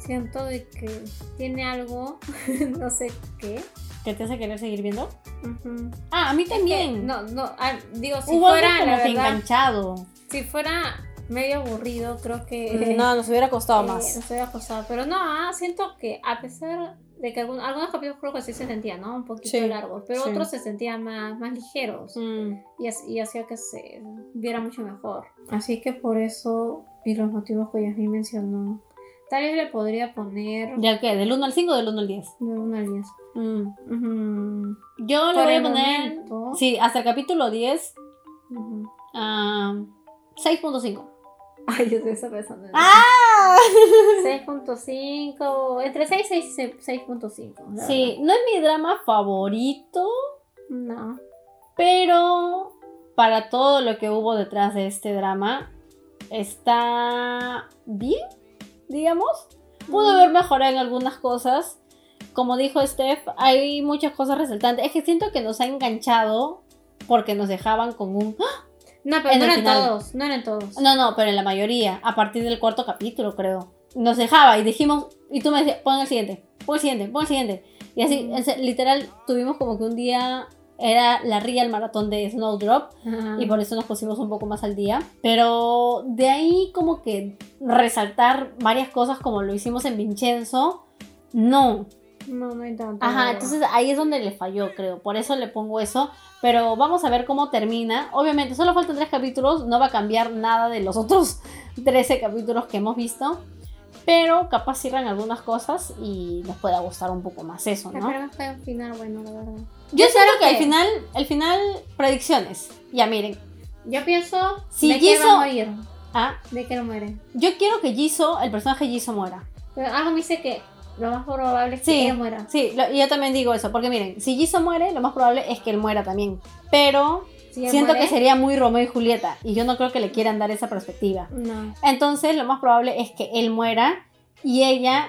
siento de que tiene algo, no sé qué. ¿qué te hace querer seguir viendo? Ujú. Ah, a mí Que- también. No, no, ah, digo, si Hubo fuera, algo como la que verdad, enganchado. si fuera medio aburrido, creo que... No, nos hubiera costado eh, más. nos hubiera costado. Pero no, ah, siento que a pesar de que algunos capítulos creo que sí se sentían, ¿no? Un poquito Sí, largos, pero sí. otros se sentían más, más ligeros. Mm. y, y hacía que se viera mucho mejor. Así que por eso, y los motivos que Yasmin mencionó, tal vez le podría poner ¿Ya qué? ¿Del 1 al 5 o del 1 al 10? de 1 al 10. Mm. Yo le voy a poner. momento- Sí, hasta el capítulo 10 Ujú. Ah, 6.5. Ay, yo estoy pensando en ¡Ah! 6.5, entre 6 y 6 6.5. la Sí, no es mi drama favorito. No. pero para todo lo que hubo detrás de este drama, está bien, digamos. Pudo haber mejorado en algunas cosas. Como dijo Steph, hay muchas cosas resaltantes. Es que siento que nos ha enganchado porque nos dejaban con un... ¡Ah! No, pero En no el eran final. todos, no eran todos. No, no, pero en la mayoría, a partir del cuarto capítulo, creo. Nos dejaba y dijimos, y tú me decías, pon el siguiente, pon el siguiente, pon el siguiente. Y así, Mm. literal, tuvimos como que un día era la real maratón de Snowdrop Ajá. y por eso nos pusimos un poco más al día. Pero de ahí como que resaltar varias cosas como lo hicimos en Vincenzo, no. No, no hay tanto. Ajá, entonces ahí es donde le falló, creo. Por eso le pongo eso. Pero vamos a ver cómo termina. Obviamente, solo faltan tres capítulos. No va a cambiar nada de los otros 13 capítulos que hemos visto. Pero capaz cierran algunas cosas y nos pueda gustar un poco más eso, ¿no? Que haya un final bueno, la verdad. Yo siento que al que- final, al final, predicciones. Ya miren. Yo pienso Si de que él va a morir. Ah, De que él muere. yo quiero que Jisoo, el personaje Jisoo, muera. Pero algo me dice que lo más probable es que Sí. él muera. Sí, lo- yo también digo eso. Porque miren, si Jisoo muere, lo más probable es que él muera también. Pero Si siento muere, que sería muy Romeo y Julieta. Y yo no creo que le quieran dar esa perspectiva. No. Entonces, lo más probable es que él muera y ella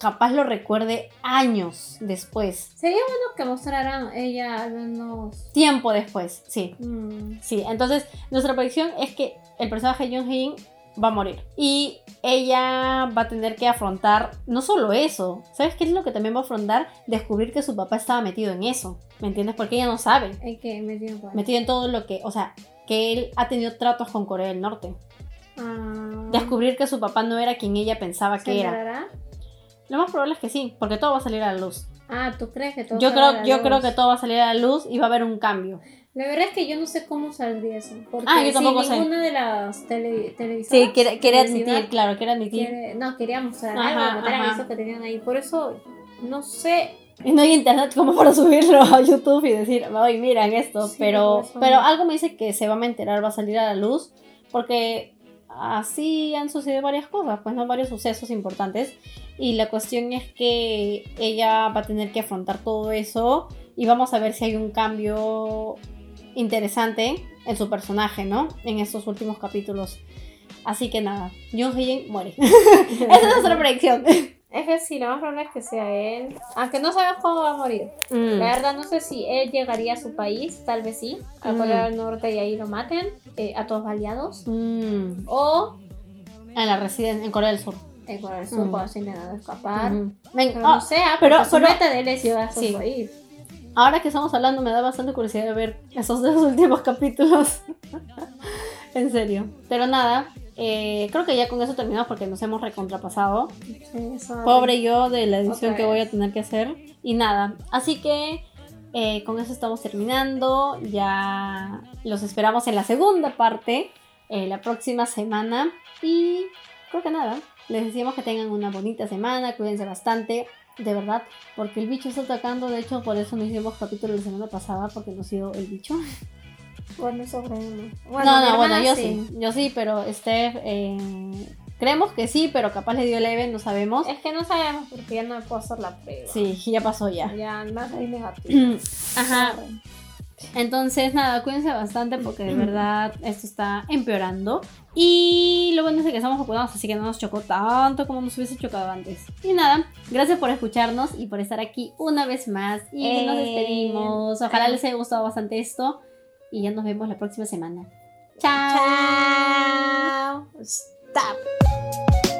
capaz lo recuerde años después. Sería bueno que mostraran ella al menos. Tiempo después, sí. mm, Sí, entonces nuestra predicción es que el personaje Jung Hin va a morir. Y ella va a tener que afrontar no solo eso. ¿Sabes qué es lo que también va a afrontar? Descubrir que su papá estaba metido en eso. ¿Me entiendes? Porque ella no sabe. en cuenta. Metido en todo lo que, o sea, que él ha tenido tratos con Corea del Norte. Ah, Descubrir que su papá no era quien ella pensaba ¿se que era. enterará? Lo más probable es que sí, porque todo va a salir a la luz. Ah, ¿tú crees que todo Yo salga a creo, la yo luz? creo que todo va a salir a la luz y va a haber un cambio. La verdad es que yo no sé cómo saldría eso. Porque Ah, yo tampoco si sé. ninguna de las tele, televisoras. Sí, quiere, quiere admitir, claro, quiere admitir. quiere- no, quería mostrar algo, ajá. eso que tenían ahí. Por eso, no sé. Y no hay internet como para subirlo a YouTube y decir, ay, miran esto. Sí, pero, pero algo me dice que se va a enterar, va a salir a la luz. Porque así han sucedido varias cosas, pues no varios sucesos importantes. Y la cuestión es que ella va a tener que afrontar todo eso. Y vamos a ver si hay un cambio interesante en su personaje, ¿no? En estos últimos capítulos. Así que nada, Jung Hee muere. Esa es nuestra predicción. Es que sí, lo más probable es que sea él. Aunque no sabemos cómo va a morir. Mm. La verdad, no sé si él llegaría a su país, tal vez sí, a Mm. Corea del Norte y ahí lo maten, eh, a todos aliados. Mm. O En la residencia, en Corea del Sur. en Corea del Sur, Mm. cuando se intentando escapar. Ujú. Ven, Pero ah, no sé, ah, pero- pero- meta de él es llegar a su Sí. país. Ahora que estamos hablando, me da bastante curiosidad de ver esos dos últimos capítulos. en serio. Pero nada, eh, creo que ya con eso terminamos porque nos hemos recontrapasado. Eso- Pobre yo de la edición que voy a tener que hacer. Y nada, así que eh, con eso estamos terminando. Ya los esperamos en la segunda parte, eh, la próxima semana. Y creo que nada, les decimos que tengan una bonita semana, cuídense bastante. De verdad, porque el bicho está atacando. De hecho, por eso no hicimos capítulo la semana pasada, porque nos dio el bicho. Bueno, eso creemos. no, mi no, bueno, yo sí. Yo sí, pero Steph, eh, creemos que sí, pero capaz le dio leve, no sabemos. Es que no sabemos porque ya no puedo hacer la prueba. Sí, ya pasó ya. Ya, más ahí negativo. Ajá. Entonces, nada, cuídense bastante porque de verdad esto está empeorando. Y lo bueno es que estamos vacunados, así que no nos chocó tanto como nos hubiese chocado antes. Y nada, gracias por escucharnos y por estar aquí una vez más. Y nos Eh, despedimos. Ojalá eh. les haya gustado bastante esto. Y ya nos vemos la próxima semana. Chao. Chao. Stop.